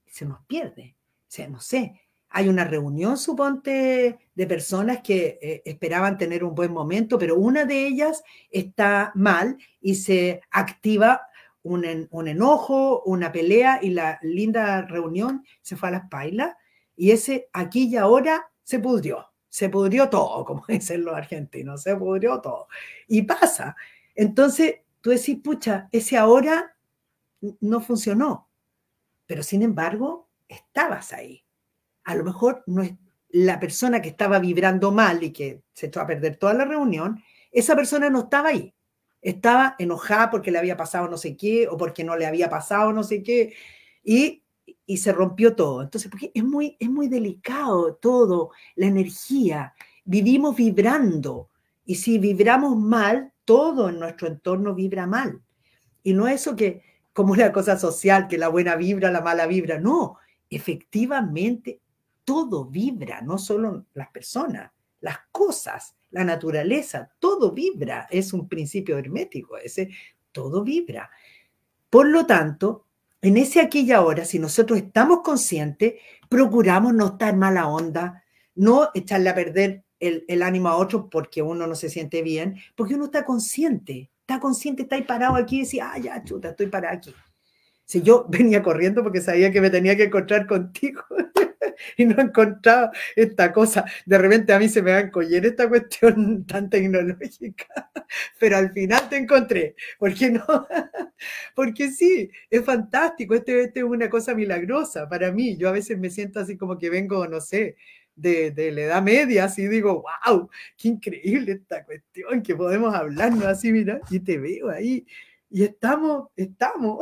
se nos pierde, o sea, no sé, hay una reunión, suponte, de personas que eh, esperaban tener un buen momento, pero una de ellas está mal y se activa un, enojo, una pelea y la linda reunión se fue a las pailas y ese aquí y ahora se pudrió, se pudrió todo, como dicen los argentinos, se pudrió todo. Y pasa. Entonces tú decís, pucha, ese ahora no funcionó, pero sin embargo, estabas ahí a lo mejor no es la persona que estaba vibrando mal y que se echó a perder toda la reunión, esa persona no estaba ahí. Estaba enojada porque le había pasado no sé qué o porque no le había pasado no sé qué y, y se rompió todo. Entonces, porque es muy, es muy delicado todo, la energía. Vivimos vibrando y si vibramos mal, todo en nuestro entorno vibra mal. Y no eso que como una cosa social, que la buena vibra, la mala vibra, no, efectivamente todo vibra, no solo las personas, las cosas, la naturaleza, todo vibra, es un principio hermético, ese todo vibra. Por lo tanto, en ese aquí y ahora, si nosotros estamos conscientes, procuramos no estar mala onda, no echarle a perder el, el, ánimo a otro porque uno no se siente bien, porque uno está consciente, está consciente, está ahí parado aquí y dice, ah, ya, chuta, estoy parado aquí. Si yo venía corriendo porque sabía que me tenía que encontrar contigo, y no encontraba esta cosa. De repente a mí se me va a encoller esta cuestión tan tecnológica, pero al final te encontré. ¿Por qué no? Porque sí, es fantástico. Este, este, es una cosa milagrosa para mí. Yo a veces me siento así como que vengo, no sé, de, de, la edad media, así digo, wow, qué increíble esta cuestión, que podemos hablarnos así, mira, y te veo ahí. Y estamos, estamos,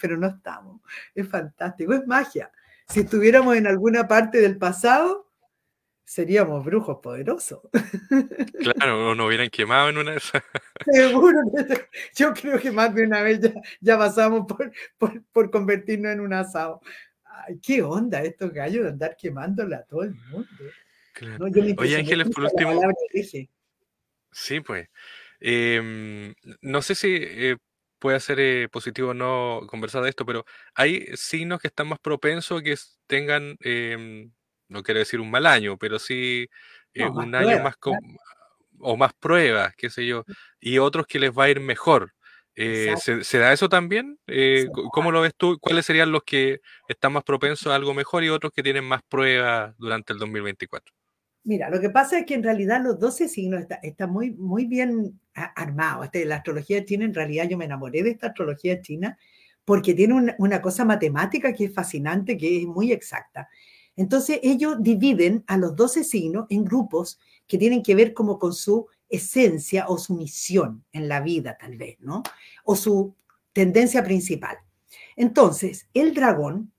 pero no estamos. Es fantástico, es magia si estuviéramos en alguna parte del pasado, seríamos brujos poderosos. Claro, o nos hubieran quemado en una de esas. Seguro, yo creo que más de una vez ya, pasamos por, por, convertirnos en un asado. Ay, qué onda estos gallos de andar quemándole a todo el mundo. Oye, Ángeles, por último. Sí, pues. Em, no sé si eh, puede ser eh, positivo o no conversar de esto, pero hay signos que están más propensos a que tengan, em, no quiero decir un mal año, pero sí eh, un año más o más pruebas, qué sé yo, y otros que les va a ir mejor. Eh, ¿se, da eso también? ¿Cómo lo ves tú? ¿Cuáles serían los que están más propensos a algo mejor y otros que tienen más pruebas durante el 2024? Mira, lo que pasa es que en realidad los 12 signos están está muy, muy bien armados. Este, la astrología china, en realidad yo me enamoré de esta astrología china porque tiene una, cosa matemática que es fascinante, que es muy exacta. Entonces ellos dividen a los 12 signos en grupos que tienen que ver como con su esencia o su misión en la vida, tal vez, ¿no? O su tendencia principal. Entonces, el dragón,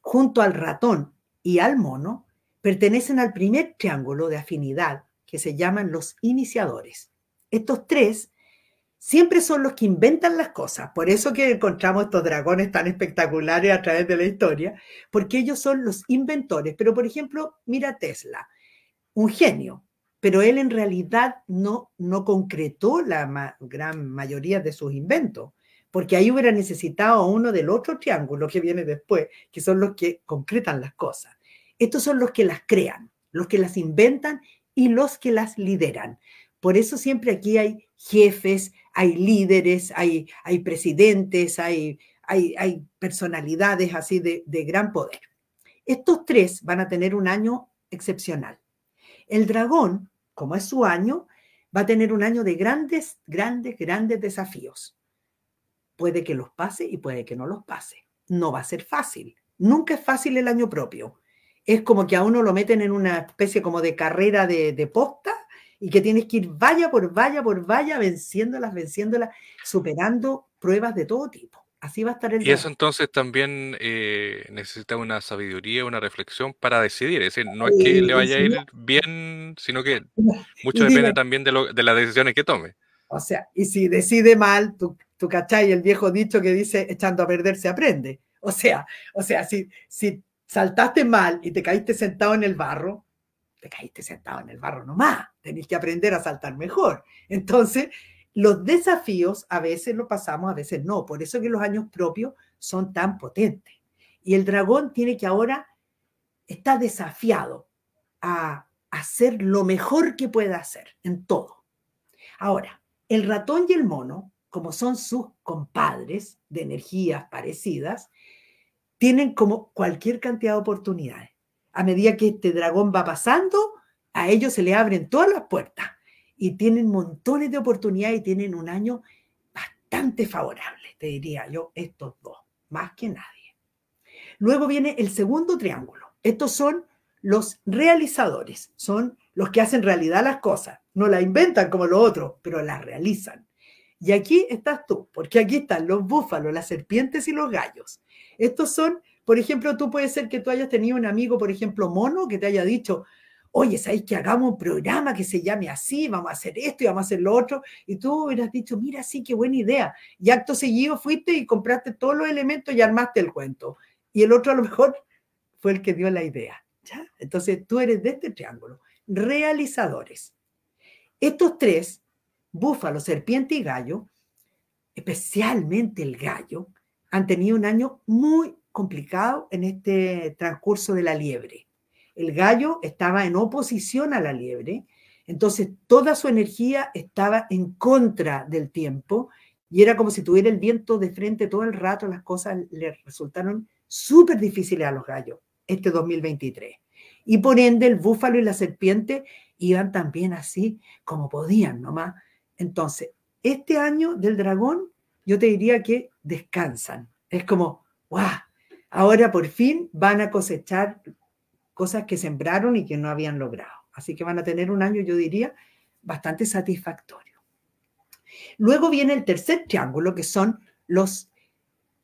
junto al ratón y al mono, pertenecen al primer triángulo de afinidad que se llaman los iniciadores. Estos tres siempre son los que inventan las cosas. Por eso que encontramos estos dragones tan espectaculares a través de la historia, porque ellos son los inventores. Pero, por ejemplo, mira Tesla, un genio, pero él en realidad no, no concretó la gran mayoría de sus inventos, porque ahí hubiera necesitado uno del otro triángulo que viene después, que son los que concretan las cosas. Estos son los que las crean, los que las inventan y los que las lideran. Por eso siempre aquí hay jefes, hay líderes, hay, hay presidentes, hay, hay, personalidades así de, de gran poder. Estos tres van a tener un año excepcional. El dragón, como es su año, va a tener un año de grandes, grandes, grandes desafíos. Puede que los pase y puede que no los pase. No va a ser fácil. Nunca es fácil el año propio. Es como que a uno lo meten en una especie como de carrera de, de posta y que tienes que ir vaya por vaya por vaya, venciéndolas, venciéndolas, superando pruebas de todo tipo. Así va a estar el... Y eso entonces también eh, necesita una sabiduría, una reflexión para decidir. Es decir, no es que le vaya a ir bien, sino que mucho depende también de, lo, de, las decisiones que tome. O sea, y si decide mal, tú, tú cachai el viejo dicho que dice, echando a perder se aprende. O sea, o sea, si, si saltaste mal y te caíste sentado en el barro, te caíste sentado en el barro nomás, tenés que aprender a saltar mejor. Entonces, los desafíos a veces lo pasamos, a veces no. Por eso que los años propios son tan potentes. Y el dragón tiene que ahora, está desafiado a hacer lo mejor que pueda hacer en todo. Ahora, el ratón y el mono, como son sus compadres de energías parecidas, tienen como cualquier cantidad de oportunidades a medida que este dragón va pasando, a ellos se le abren todas las puertas y tienen montones de oportunidades y tienen un año bastante favorable, te diría yo, estos dos, más que nadie. Luego viene el segundo triángulo. Estos son los realizadores, son los que hacen realidad las cosas. No las inventan como los otros, pero las realizan. Y aquí estás tú, porque aquí están los búfalos, las serpientes y los gallos. Estos son por ejemplo, tú puede ser que tú hayas tenido un amigo, por ejemplo, mono, que te haya dicho, oye, ¿sabes que hagamos un programa que se llame así? Vamos a hacer esto y vamos a hacer lo otro. Y tú hubieras dicho, mira, sí, qué buena idea. Y acto seguido fuiste y compraste todos los elementos y armaste el cuento. Y el otro a lo mejor fue el que dio la idea. ¿ya? Entonces tú eres de este triángulo. Realizadores. Estos tres, búfalo, serpiente y gallo, especialmente el gallo, han tenido un año muy, complicado en este transcurso de la liebre. El gallo estaba en oposición a la liebre, entonces toda su energía estaba en contra del tiempo y era como si tuviera el viento de frente todo el rato, las cosas le resultaron súper difíciles a los gallos este 2023. Y por ende el búfalo y la serpiente iban también así como podían nomás. Entonces, este año del dragón, yo te diría que descansan. Es como, ¡guau! ahora por fin van a cosechar cosas que sembraron y que no habían logrado. Así que van a tener un año, yo diría, bastante satisfactorio. Luego viene el tercer triángulo, que son los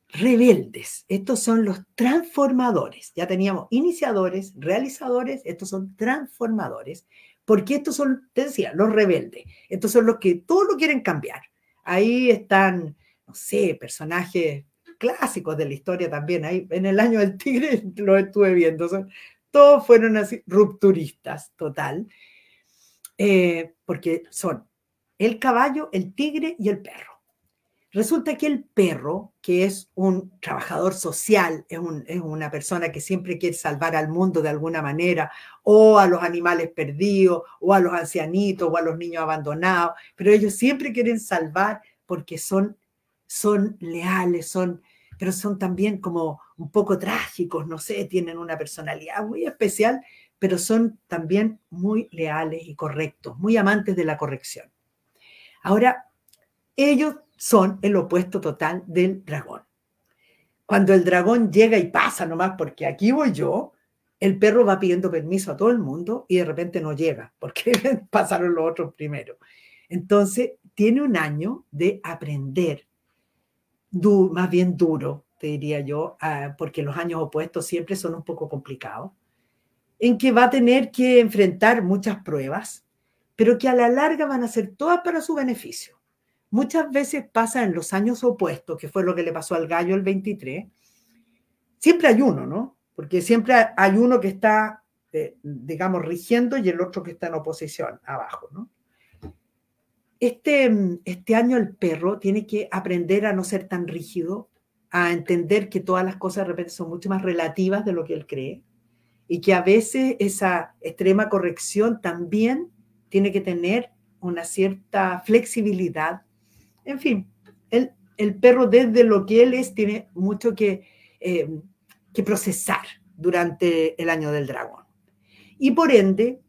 rebeldes. Estos son los transformadores. Ya teníamos iniciadores, realizadores, estos son transformadores, porque estos son, te decía, los rebeldes. Estos son los que todo lo quieren cambiar. Ahí están, no sé, personajes clásicos de la historia también. Ahí en el año del tigre lo estuve viendo. todos fueron así rupturistas, total. Eh, porque son el caballo, el tigre y el perro. Resulta que el perro, que es un trabajador social, es, es, una persona que siempre quiere salvar al mundo de alguna manera, o a los animales perdidos, o a los ancianitos, o a los niños abandonados, pero ellos siempre quieren salvar porque son, son leales, son pero son también como un poco trágicos, no sé, tienen una personalidad muy especial, pero son también muy leales y correctos, muy amantes de la corrección. Ahora, ellos son el opuesto total del dragón. Cuando el dragón llega y pasa nomás, porque aquí voy yo, el perro va pidiendo permiso a todo el mundo y de repente no llega porque pasaron los otros primero. Entonces, tiene un año de aprender, más bien duro, te diría yo, ah, porque los años opuestos siempre son un poco complicados, en que va a tener que enfrentar muchas pruebas, pero que a la larga van a ser todas para su beneficio. Muchas veces pasa en los años opuestos, que fue lo que le pasó al gallo el 23, siempre hay uno, ¿no? Porque siempre hay uno que está, eh, digamos, rigiendo y el otro que está en oposición abajo, ¿no? Este, este año el perro tiene que aprender a no ser tan rígido, a entender que todas las cosas de repente son mucho más relativas de lo que él cree y que a veces esa extrema corrección también tiene que tener una cierta flexibilidad. En fin, el, el perro desde lo que él es tiene mucho que, eh, que procesar durante el año del dragón. Y por ende,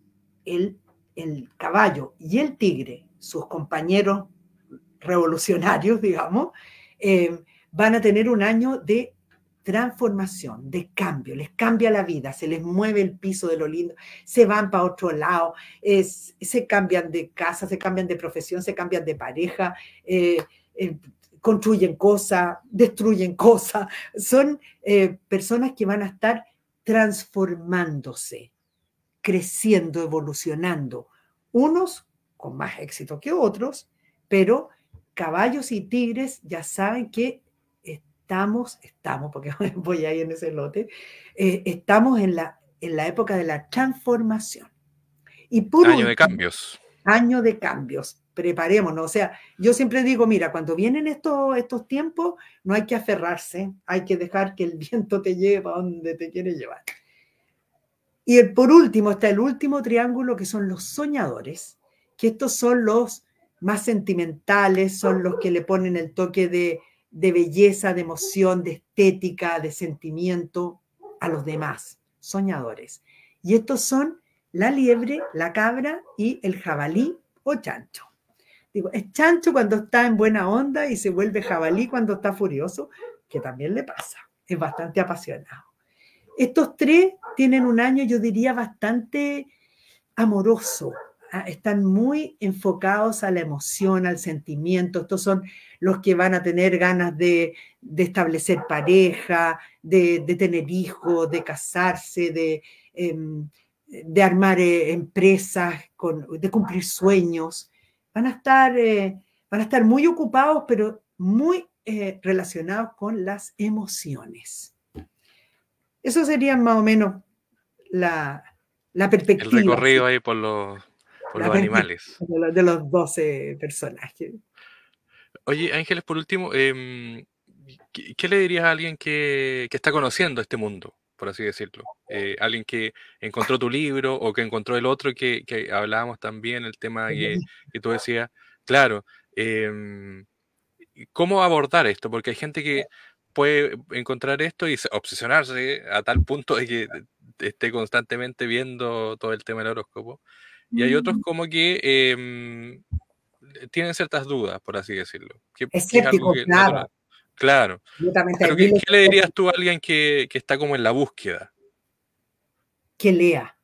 el, el caballo y el tigre, sus compañeros revolucionarios, digamos, eh, van a tener un año de transformación, de cambio, les cambia la vida, se les mueve el piso de lo lindo, se van para otro lado, se cambian de casa, se cambian de profesión, se cambian de pareja, eh, construyen cosas, destruyen cosas, son eh, personas que van a estar transformándose, creciendo, evolucionando, unos con más éxito que otros, pero caballos y tigres ya saben que estamos, estamos, porque voy ahí en ese lote, eh, estamos en la, en la época de la transformación. Y por año de cambios. Año de cambios preparémonos. O sea, yo siempre digo, mira, cuando vienen estos, estos tiempos, no hay que aferrarse, hay que dejar que el viento te lleve a donde te quiere llevar. Y por último está el último triángulo, que son los soñadores, que estos son los más sentimentales, son los que le ponen el toque de, de belleza, de emoción, de estética, de sentimiento a los demás, soñadores. Y estos son la liebre, la cabra y el jabalí o chancho. Digo, es chancho cuando está en buena onda y se vuelve jabalí cuando está furioso, que también le pasa. Es bastante apasionado. Estos tres tienen un año, yo diría, bastante amoroso. Están muy enfocados a la emoción, al sentimiento. Estos son los que van a tener ganas de, establecer pareja, de, tener hijos, de casarse, de, em, de armar eh, empresas, de cumplir sueños van a estar, eh, van a estar muy ocupados, pero muy eh, relacionados con las emociones. Eso sería más o menos la, la perspectiva. El recorrido ahí por los, por los animales. De los, 12 personajes. Oye, Ángeles, por último, em, ¿qué, le dirías a alguien que, que, está conociendo este mundo, por así decirlo? Eh, alguien que encontró tu libro o que encontró el otro que, que hablábamos también, el tema que, que tú decías. Claro, em, ¿cómo abordar esto? Porque hay gente que puede encontrar esto y obsesionarse a tal punto de que esté constantemente viendo todo el tema del horóscopo. Y hay otros mm. como que em, tienen ciertas dudas, por así decirlo. Que, Escéptico, claro. Claro. ¿qué, le dirías tú a alguien que, que, está como en la búsqueda? Que lea.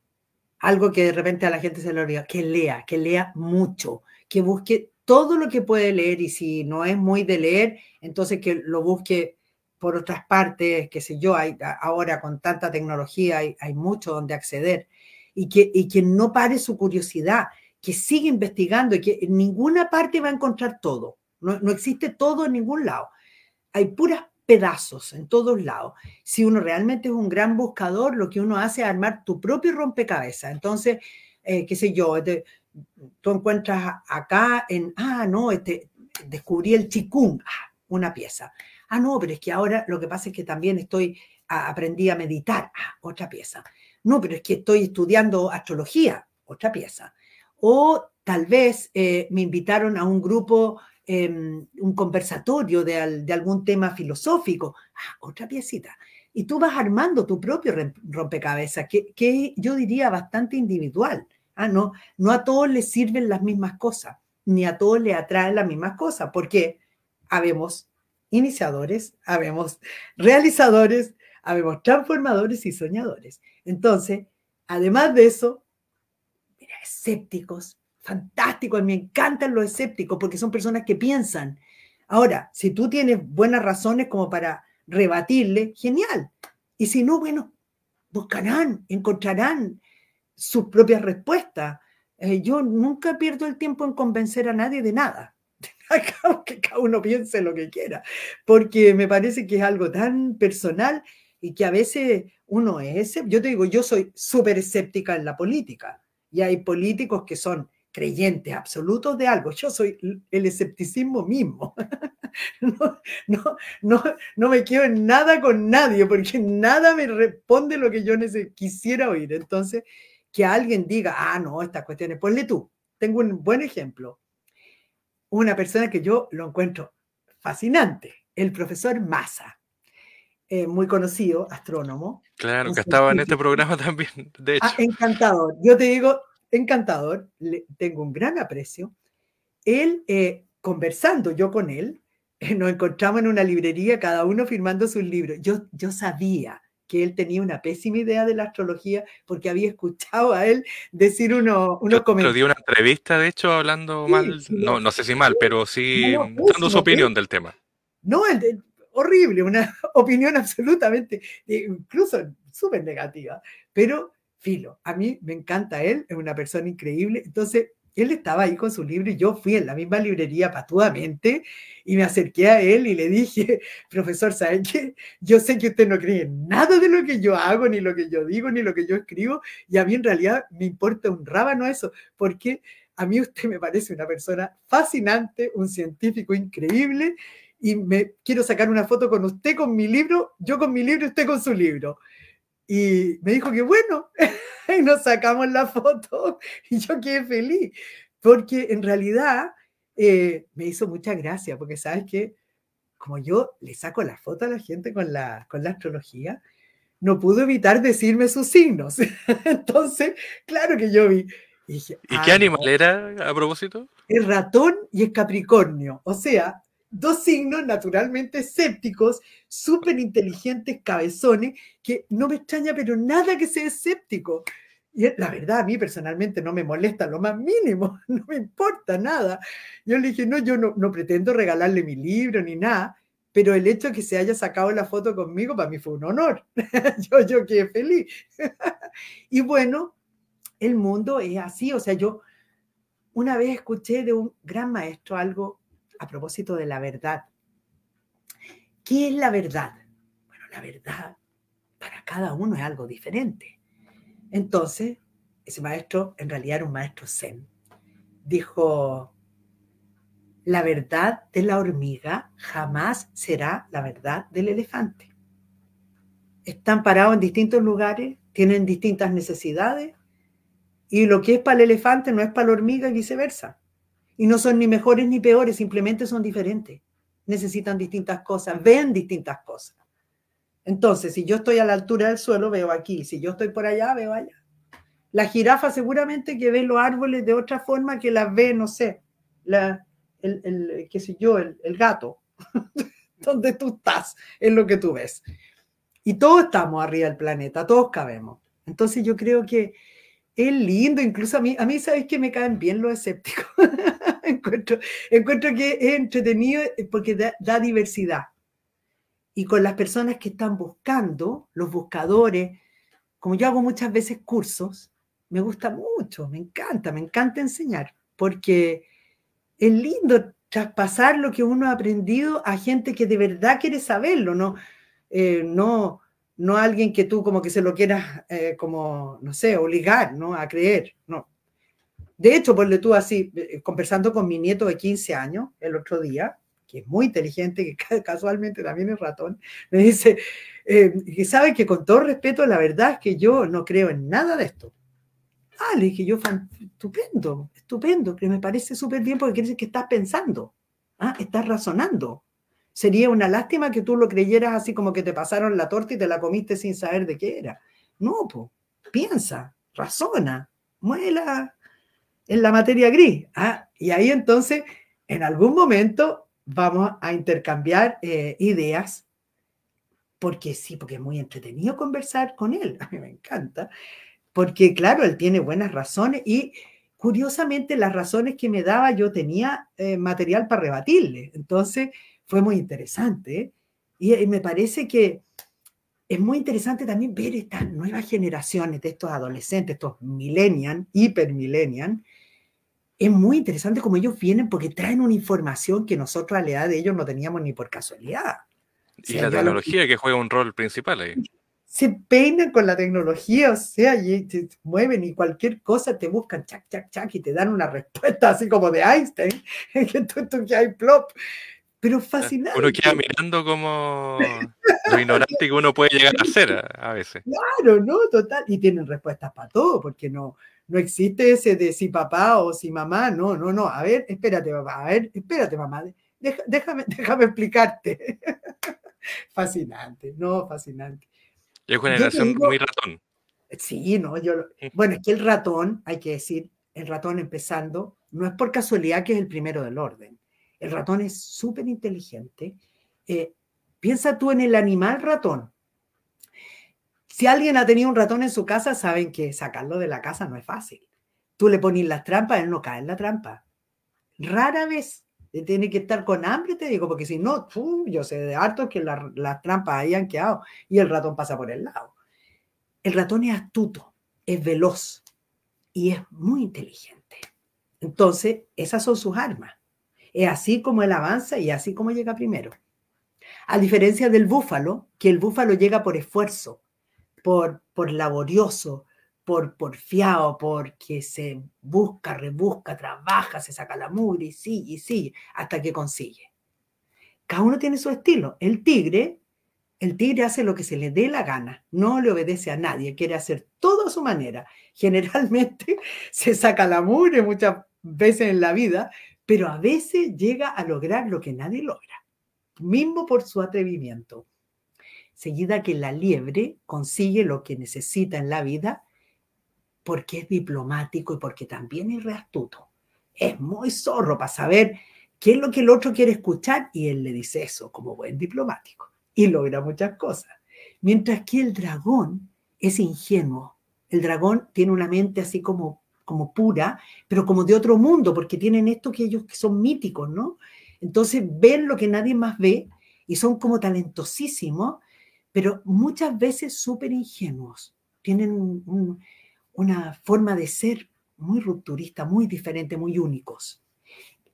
Algo que de repente a la gente se le olvida. Que lea, que lea mucho. Que busque todo lo que puede leer y si no es muy de leer, entonces que lo busque por otras partes, qué sé yo, hay, ahora con tanta tecnología hay, hay mucho donde acceder y que, y que no pare su curiosidad, que siga investigando y que en ninguna parte va a encontrar todo. No, no existe todo en ningún lado hay puras pedazos en todos lados. Si uno realmente es un gran buscador, lo que uno hace es armar tu propio rompecabezas. Entonces, eh, qué sé yo, tú encuentras acá en, ah, no, este, descubrí el chikung, ah, una pieza. Ah, no, pero es que ahora lo que pasa es que también estoy, aprendí a meditar, ah, otra pieza. No, pero es que estoy estudiando astrología, otra pieza. O tal vez eh, me invitaron a un grupo Em, un conversatorio de, algún tema filosófico, ah, otra piecita. Y tú vas armando tu propio rompecabezas, que, yo diría bastante individual. Ah, no, no a todos les sirven las mismas cosas, ni a todos les atraen las mismas cosas, porque habemos iniciadores, habemos realizadores, habemos transformadores y soñadores. Entonces, además de eso, mira, escépticos, fantásticos, me encantan los escépticos porque son personas que piensan. Ahora, si tú tienes buenas razones como para rebatirle, genial. Y si no, bueno, buscarán, encontrarán sus propias respuestas. Eh, yo nunca pierdo el tiempo en convencer a nadie de nada. que cada uno piense lo que quiera, porque me parece que es algo tan personal y que a veces uno es, yo te digo, yo soy súper escéptica en la política y hay políticos que son creyentes absolutos de algo. Yo soy el escepticismo mismo. No, no, no, no me quedo en nada con nadie porque nada me responde lo que yo quisiera oír. Entonces, que alguien diga, ah, no, estas cuestiones, ponle tú. Tengo un buen ejemplo. Una persona que yo lo encuentro fascinante, el profesor Massa. Eh, muy conocido, astrónomo. Claro, que estaba en este programa también, de ah, hecho. encantador. Yo te digo, encantador, le, tengo un gran aprecio. Él, eh, conversando yo con él, eh, nos encontramos en una librería, cada uno firmando sus libros. Yo, yo sabía que él tenía una pésima idea de la astrología porque había escuchado a él decir unos, unos comentarios. dio una entrevista, de hecho, hablando mal, no, no sé si mal, pero sí dando su opinión del tema. No, horrible, una opinión absolutamente, incluso súper negativa, pero filo, a mí me encanta él, es una persona increíble, entonces él estaba ahí con su libro y yo fui en la misma librería patuamente y me acerqué a él y le dije, profesor, ¿sabe qué? Yo sé que usted no cree en nada de lo que yo hago, ni lo que yo digo, ni lo que yo escribo, y a mí en realidad me importa un rábano eso, porque a mí usted me parece una persona fascinante, un científico increíble, y me quiero sacar una foto con usted con mi libro, yo con mi libro y usted con su libro. Y me dijo que bueno, y nos sacamos la foto y yo quedé feliz, porque en realidad eh, me hizo mucha gracia, porque sabes que como yo le saco la foto a la gente con la, con la astrología, no pudo evitar decirme sus signos. Entonces, claro que yo vi. ¿Y, qué animal era a propósito? El ratón y el capricornio. O sea, dos signos naturalmente escépticos, súper inteligentes, cabezones, que no me extraña, pero nada que sea escéptico. Y la verdad, a mí personalmente no me molesta lo más mínimo, no me importa nada. Yo le dije, no, yo no, pretendo regalarle mi libro ni nada, pero el hecho de que se haya sacado la foto conmigo para mí fue un honor. yo, yo quedé feliz. y bueno, el mundo es así, o sea, yo una vez escuché de un gran maestro algo a propósito de la verdad. ¿Qué es la verdad? Bueno, la verdad para cada uno es algo diferente. Entonces, ese maestro en realidad era un maestro zen. Dijo, la verdad de la hormiga jamás será la verdad del elefante. Están parados en distintos lugares, tienen distintas necesidades y lo que es para el elefante no es para la hormiga y viceversa. Y no son ni mejores ni peores, simplemente son diferentes. Necesitan distintas cosas, ven distintas cosas. Entonces, si yo estoy a la altura del suelo, veo aquí. Si yo estoy por allá, veo allá. La jirafa seguramente que ve los árboles de otra forma que las ve, no sé, la, el, el, qué sé yo, el, el gato. Donde tú estás, es lo que tú ves. Y todos estamos arriba del planeta, todos cabemos. Entonces yo creo que es lindo, incluso a mí, a mí sabéis que me caen bien los escépticos. encuentro, encuentro que es entretenido porque da, diversidad. Y con las personas que están buscando, los buscadores, como yo hago muchas veces cursos, me gusta mucho, me encanta, me encanta enseñar, porque es lindo traspasar lo que uno ha aprendido a gente que de verdad quiere saberlo, no, eh, no, no alguien que tú como que se lo quieras, eh, como, no sé, obligar, ¿no? A creer, no. De hecho, ponle tú así, eh, conversando con mi nieto de 15 años el otro día, que es muy inteligente, que casualmente también es ratón, me dice, eh, que sabe que con todo respeto, la verdad es que yo no creo en nada de esto. Ah, le dije yo, estupendo, estupendo, que me parece súper bien porque quiere decir que estás pensando, ¿ah? estás razonando, Sería una lástima que tú lo creyeras así como que te pasaron la torta y te la comiste sin saber de qué era. No, pues, piensa, razona, muela en la materia gris. Ah, y ahí entonces, en algún momento, vamos a intercambiar eh, ideas porque sí, porque es muy entretenido conversar con él, a mí me encanta, porque claro, él tiene buenas razones y curiosamente las razones que me daba yo tenía eh, material para rebatirle, entonces fue muy interesante y, y me parece que es muy interesante también ver estas nuevas generaciones de estos adolescentes, estos millennials, hiper millennials, es muy interesante como ellos vienen porque traen una información que nosotros a la edad de ellos no teníamos ni por casualidad. Y la tecnología que juega un rol principal ahí. Se peinan con la tecnología, o sea, y se mueven y cualquier cosa te buscan, chac, chac, chac, y te dan una respuesta así como de Einstein, que tú, tú que hay plop. Pero fascinante. Uno queda mirando como lo ignorante que uno puede llegar a ser a, veces. Claro, ¿no? Total. Y tienen respuestas para todo, porque no, no existe ese de si papá o si mamá, no, no, no. A ver, espérate, papá, a ver, espérate, mamá. déjame, déjame explicarte. fascinante, no, fascinante. Es una generación muy ratón. Sí, no, yo. Bueno, es que el ratón, hay que decir, el ratón empezando, no es por casualidad que es el primero del orden. El ratón es súper inteligente. Eh, piensa tú en el animal ratón. Si alguien ha tenido un ratón en su casa, saben que sacarlo de la casa no es fácil. Tú le pones las trampas, él no cae en la trampa. Rara vez tiene que estar con hambre, te digo, porque si no, yo sé de harto que las trampas hayan quedado y el ratón pasa por el lado. El ratón es astuto, es veloz y es muy inteligente. Entonces, esas son sus armas. Es así como él avanza y así como llega primero. A diferencia del búfalo, que el búfalo llega por esfuerzo, por, por laborioso, por porfiado, porque se busca, rebusca, trabaja, se saca la mugre y sigue y sigue hasta que consigue. Cada uno tiene su estilo. El tigre, el tigre hace lo que se le dé la gana, no le obedece a nadie, quiere hacer todo a su manera. Generalmente se saca la mugre muchas veces en la vida, pero a veces llega a lograr lo que nadie logra, mismo por su atrevimiento seguida que la liebre consigue lo que necesita en la vida porque es diplomático y porque también es reastuto. Es muy zorro para saber qué es lo que el otro quiere escuchar y él le dice eso como buen diplomático y logra muchas cosas. Mientras que el dragón es ingenuo. El dragón tiene una mente así como, como pura, pero como de otro mundo, porque tienen esto que ellos son míticos, ¿no? Entonces ven lo que nadie más ve y son como talentosísimos pero muchas veces súper ingenuos. Tienen una forma de ser muy rupturista, muy diferente, muy únicos.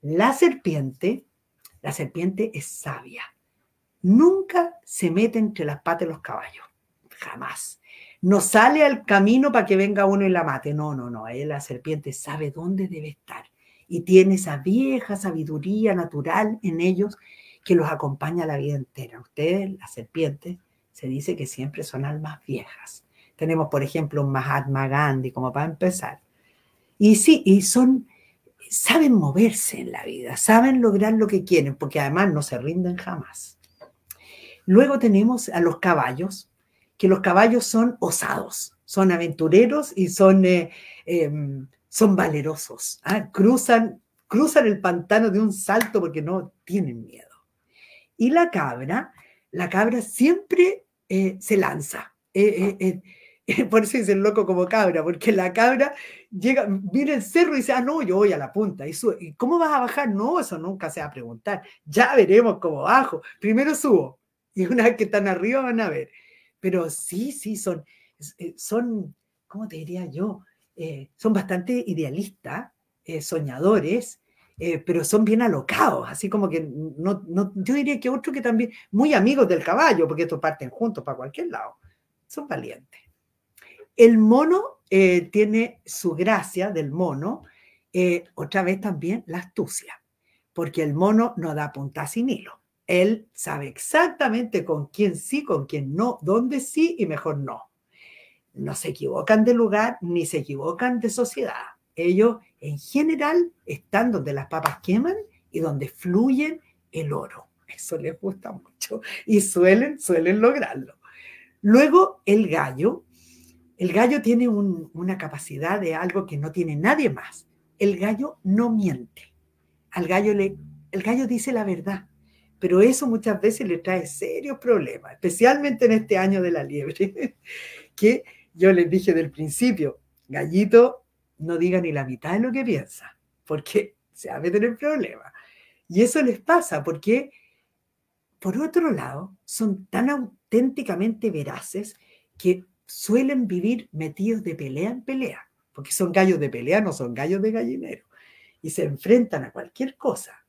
La serpiente, la serpiente es sabia. Nunca se mete entre las patas de los caballos. Jamás. No sale al camino para que venga uno y la mate. No, no, no. la serpiente sabe dónde debe estar. Y tiene esa vieja sabiduría natural en ellos que los acompaña la vida entera. Ustedes, la serpiente, se dice que siempre son almas viejas. Tenemos, por ejemplo, un Mahatma Gandhi como para empezar. Y sí, y son, saben moverse en la vida, saben lograr lo que quieren, porque además no se rinden jamás. Luego tenemos a los caballos, que los caballos son osados, son aventureros y son, eh, em, son valerosos. ¿ah? Cruzan, cruzan el pantano de un salto porque no tienen miedo. Y la cabra la cabra siempre eh, se lanza. Eh, por eso dice el loco como cabra, porque la cabra llega, mira el cerro y dice, ah, no, yo voy a la punta. Y, ¿Y cómo vas a bajar? No, eso nunca se va a preguntar. Ya veremos cómo bajo. Primero subo. Y una vez que están arriba van a ver. Pero sí, sí, son, son ¿cómo te diría yo? son bastante idealistas, soñadores, eh, pero son bien alocados, así como que no, no, yo diría que otro que también, muy amigos del caballo, porque estos parten juntos para cualquier lado, son valientes. El mono eh, tiene su gracia del mono, eh, otra vez también la astucia, porque el mono no da punta sin hilo. Él sabe exactamente con quién sí, con quién no, dónde sí y mejor no. No se equivocan de lugar ni se equivocan de sociedad. Ellos en general están donde las papas queman y donde fluyen el oro. Eso les gusta mucho y suelen, suelen lograrlo. Luego el gallo. El gallo tiene una capacidad de algo que no tiene nadie más. El gallo no miente. Al gallo le, el gallo dice la verdad, pero eso muchas veces le trae serios problemas, especialmente en este año de la liebre, que yo les dije del principio, gallito, no diga ni la mitad de lo que piensa, porque se va a meter en problemas. Y eso les pasa porque, por otro lado, son tan auténticamente veraces que suelen vivir metidos de pelea en pelea, porque son gallos de pelea, no son gallos de gallinero, y se enfrentan a cualquier cosa.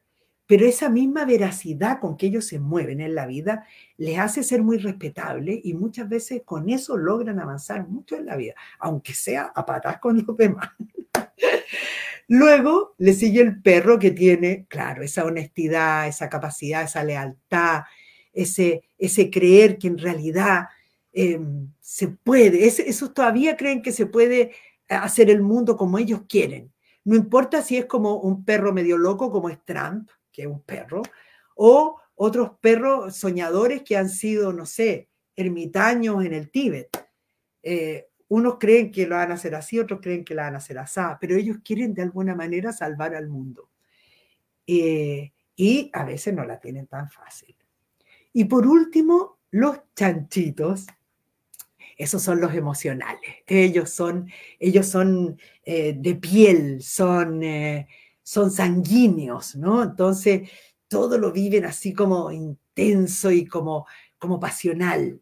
Pero esa misma veracidad con que ellos se mueven en la vida les hace ser muy respetables y muchas veces con eso logran avanzar mucho en la vida, aunque sea a patas con los demás. Luego le sigue el perro que tiene, claro, esa honestidad, esa capacidad, esa lealtad, ese, ese creer que en realidad em, se puede, esos todavía creen que se puede hacer el mundo como ellos quieren. No importa si es como un perro medio loco como es Trump, que es un perro, o otros perros soñadores que han sido, no sé, ermitaños en el Tíbet. Eh, unos creen que lo van a hacer así, otros creen que lo van a hacer así, pero ellos quieren de alguna manera salvar al mundo. Eh, y a veces no la tienen tan fácil. Y por último, los chanchitos, esos son los emocionales. Ellos son, ellos son eh, de piel, son, son sanguíneos, ¿no? Entonces, todo lo viven así como intenso y como, como pasional.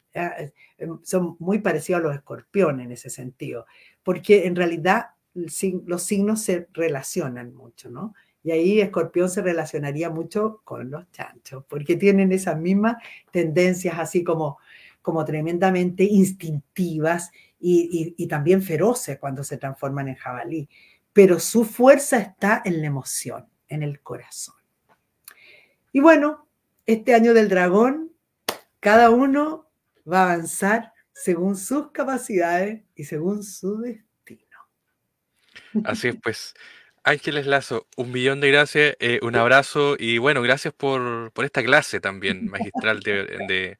Em, son muy parecidos a los escorpiones en ese sentido, porque en realidad los signos se relacionan mucho, ¿no? Y ahí escorpión se relacionaría mucho con los chanchos, porque tienen esas mismas tendencias así como, como tremendamente instintivas y, y también feroces cuando se transforman en jabalí. Pero su fuerza está en la emoción, en el corazón. Y bueno, este año del dragón, cada uno va a avanzar según sus capacidades y según su destino. Así es, pues. Ángeles Lazo, un millón de gracias, eh, un abrazo y bueno, gracias por, esta clase también magistral de,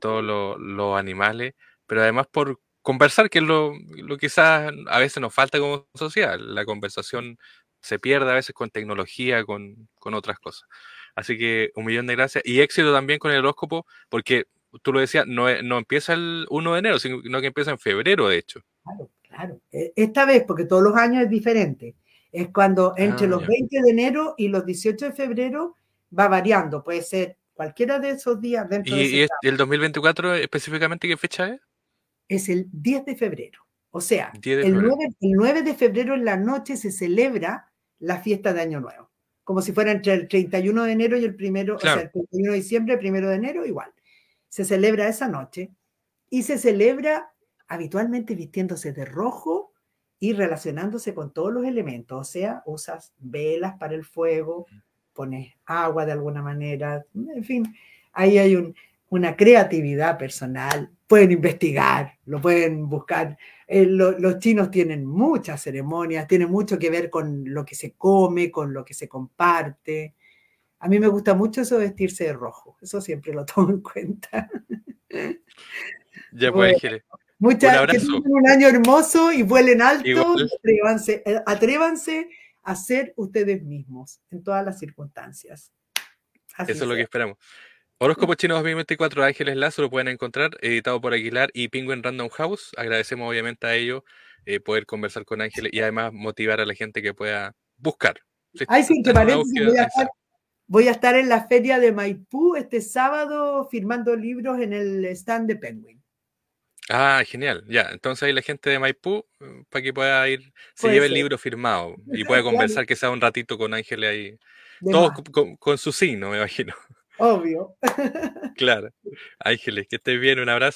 todos los animales, pero además por conversar, que es lo, lo quizás a veces nos falta como sociedad. La conversación se pierde a veces con tecnología, con, con otras cosas. Así que un millón de gracias y éxito también con el horóscopo, porque tú lo decías, no, no empieza el 1 de enero, sino que empieza en febrero, de hecho. Claro, claro. E, esta vez, porque todos los años es diferente, es cuando entre ah, los 20 de enero y los 18 de febrero va variando, puede ser cualquiera de esos días dentro ¿Y, de ¿Y el 2024 específicamente qué fecha es? Es el 10 de febrero. O sea, el, 9, de febrero en la noche se celebra la fiesta de Año Nuevo, como si fuera entre el 31 de enero y el primero, o sea, el 31 de diciembre, el primero de enero, igual. Se celebra esa noche y se celebra habitualmente vistiéndose de rojo y relacionándose con todos los elementos, o sea, usas velas para el fuego, pones agua de alguna manera, en fin, ahí hay una creatividad personal, pueden investigar, lo pueden buscar. Eh, los chinos tienen muchas ceremonias, tiene mucho que ver con lo que se come, con lo que se comparte. A mí me gusta mucho eso vestirse de rojo, eso siempre lo tomo en cuenta. Ya pues. Muchas un, que un año hermoso y vuelen alto. Atrévanse, eh, atrévanse, a ser ustedes mismos en todas las circunstancias. Eso es lo que esperamos. Horóscopo Chino 2024 Ángeles Lazo lo pueden encontrar editado por Aguilar y Penguin Random House. Agradecemos obviamente a ellos eh, poder conversar con Ángeles y además motivar a la gente que pueda buscar. Ay, sí, que parece voy a, Voy a estar en la feria de Maipú este sábado firmando libros en el stand de Penguin. Ah, genial. Ya, entonces ahí la gente de Maipú, mm, para que pueda ir, se lleve el libro firmado y pueda conversar que sea un ratito con Ángeles ahí. Todos con, su signo, me imagino. Obvio. claro. Ángeles, que estés bien, un abrazo.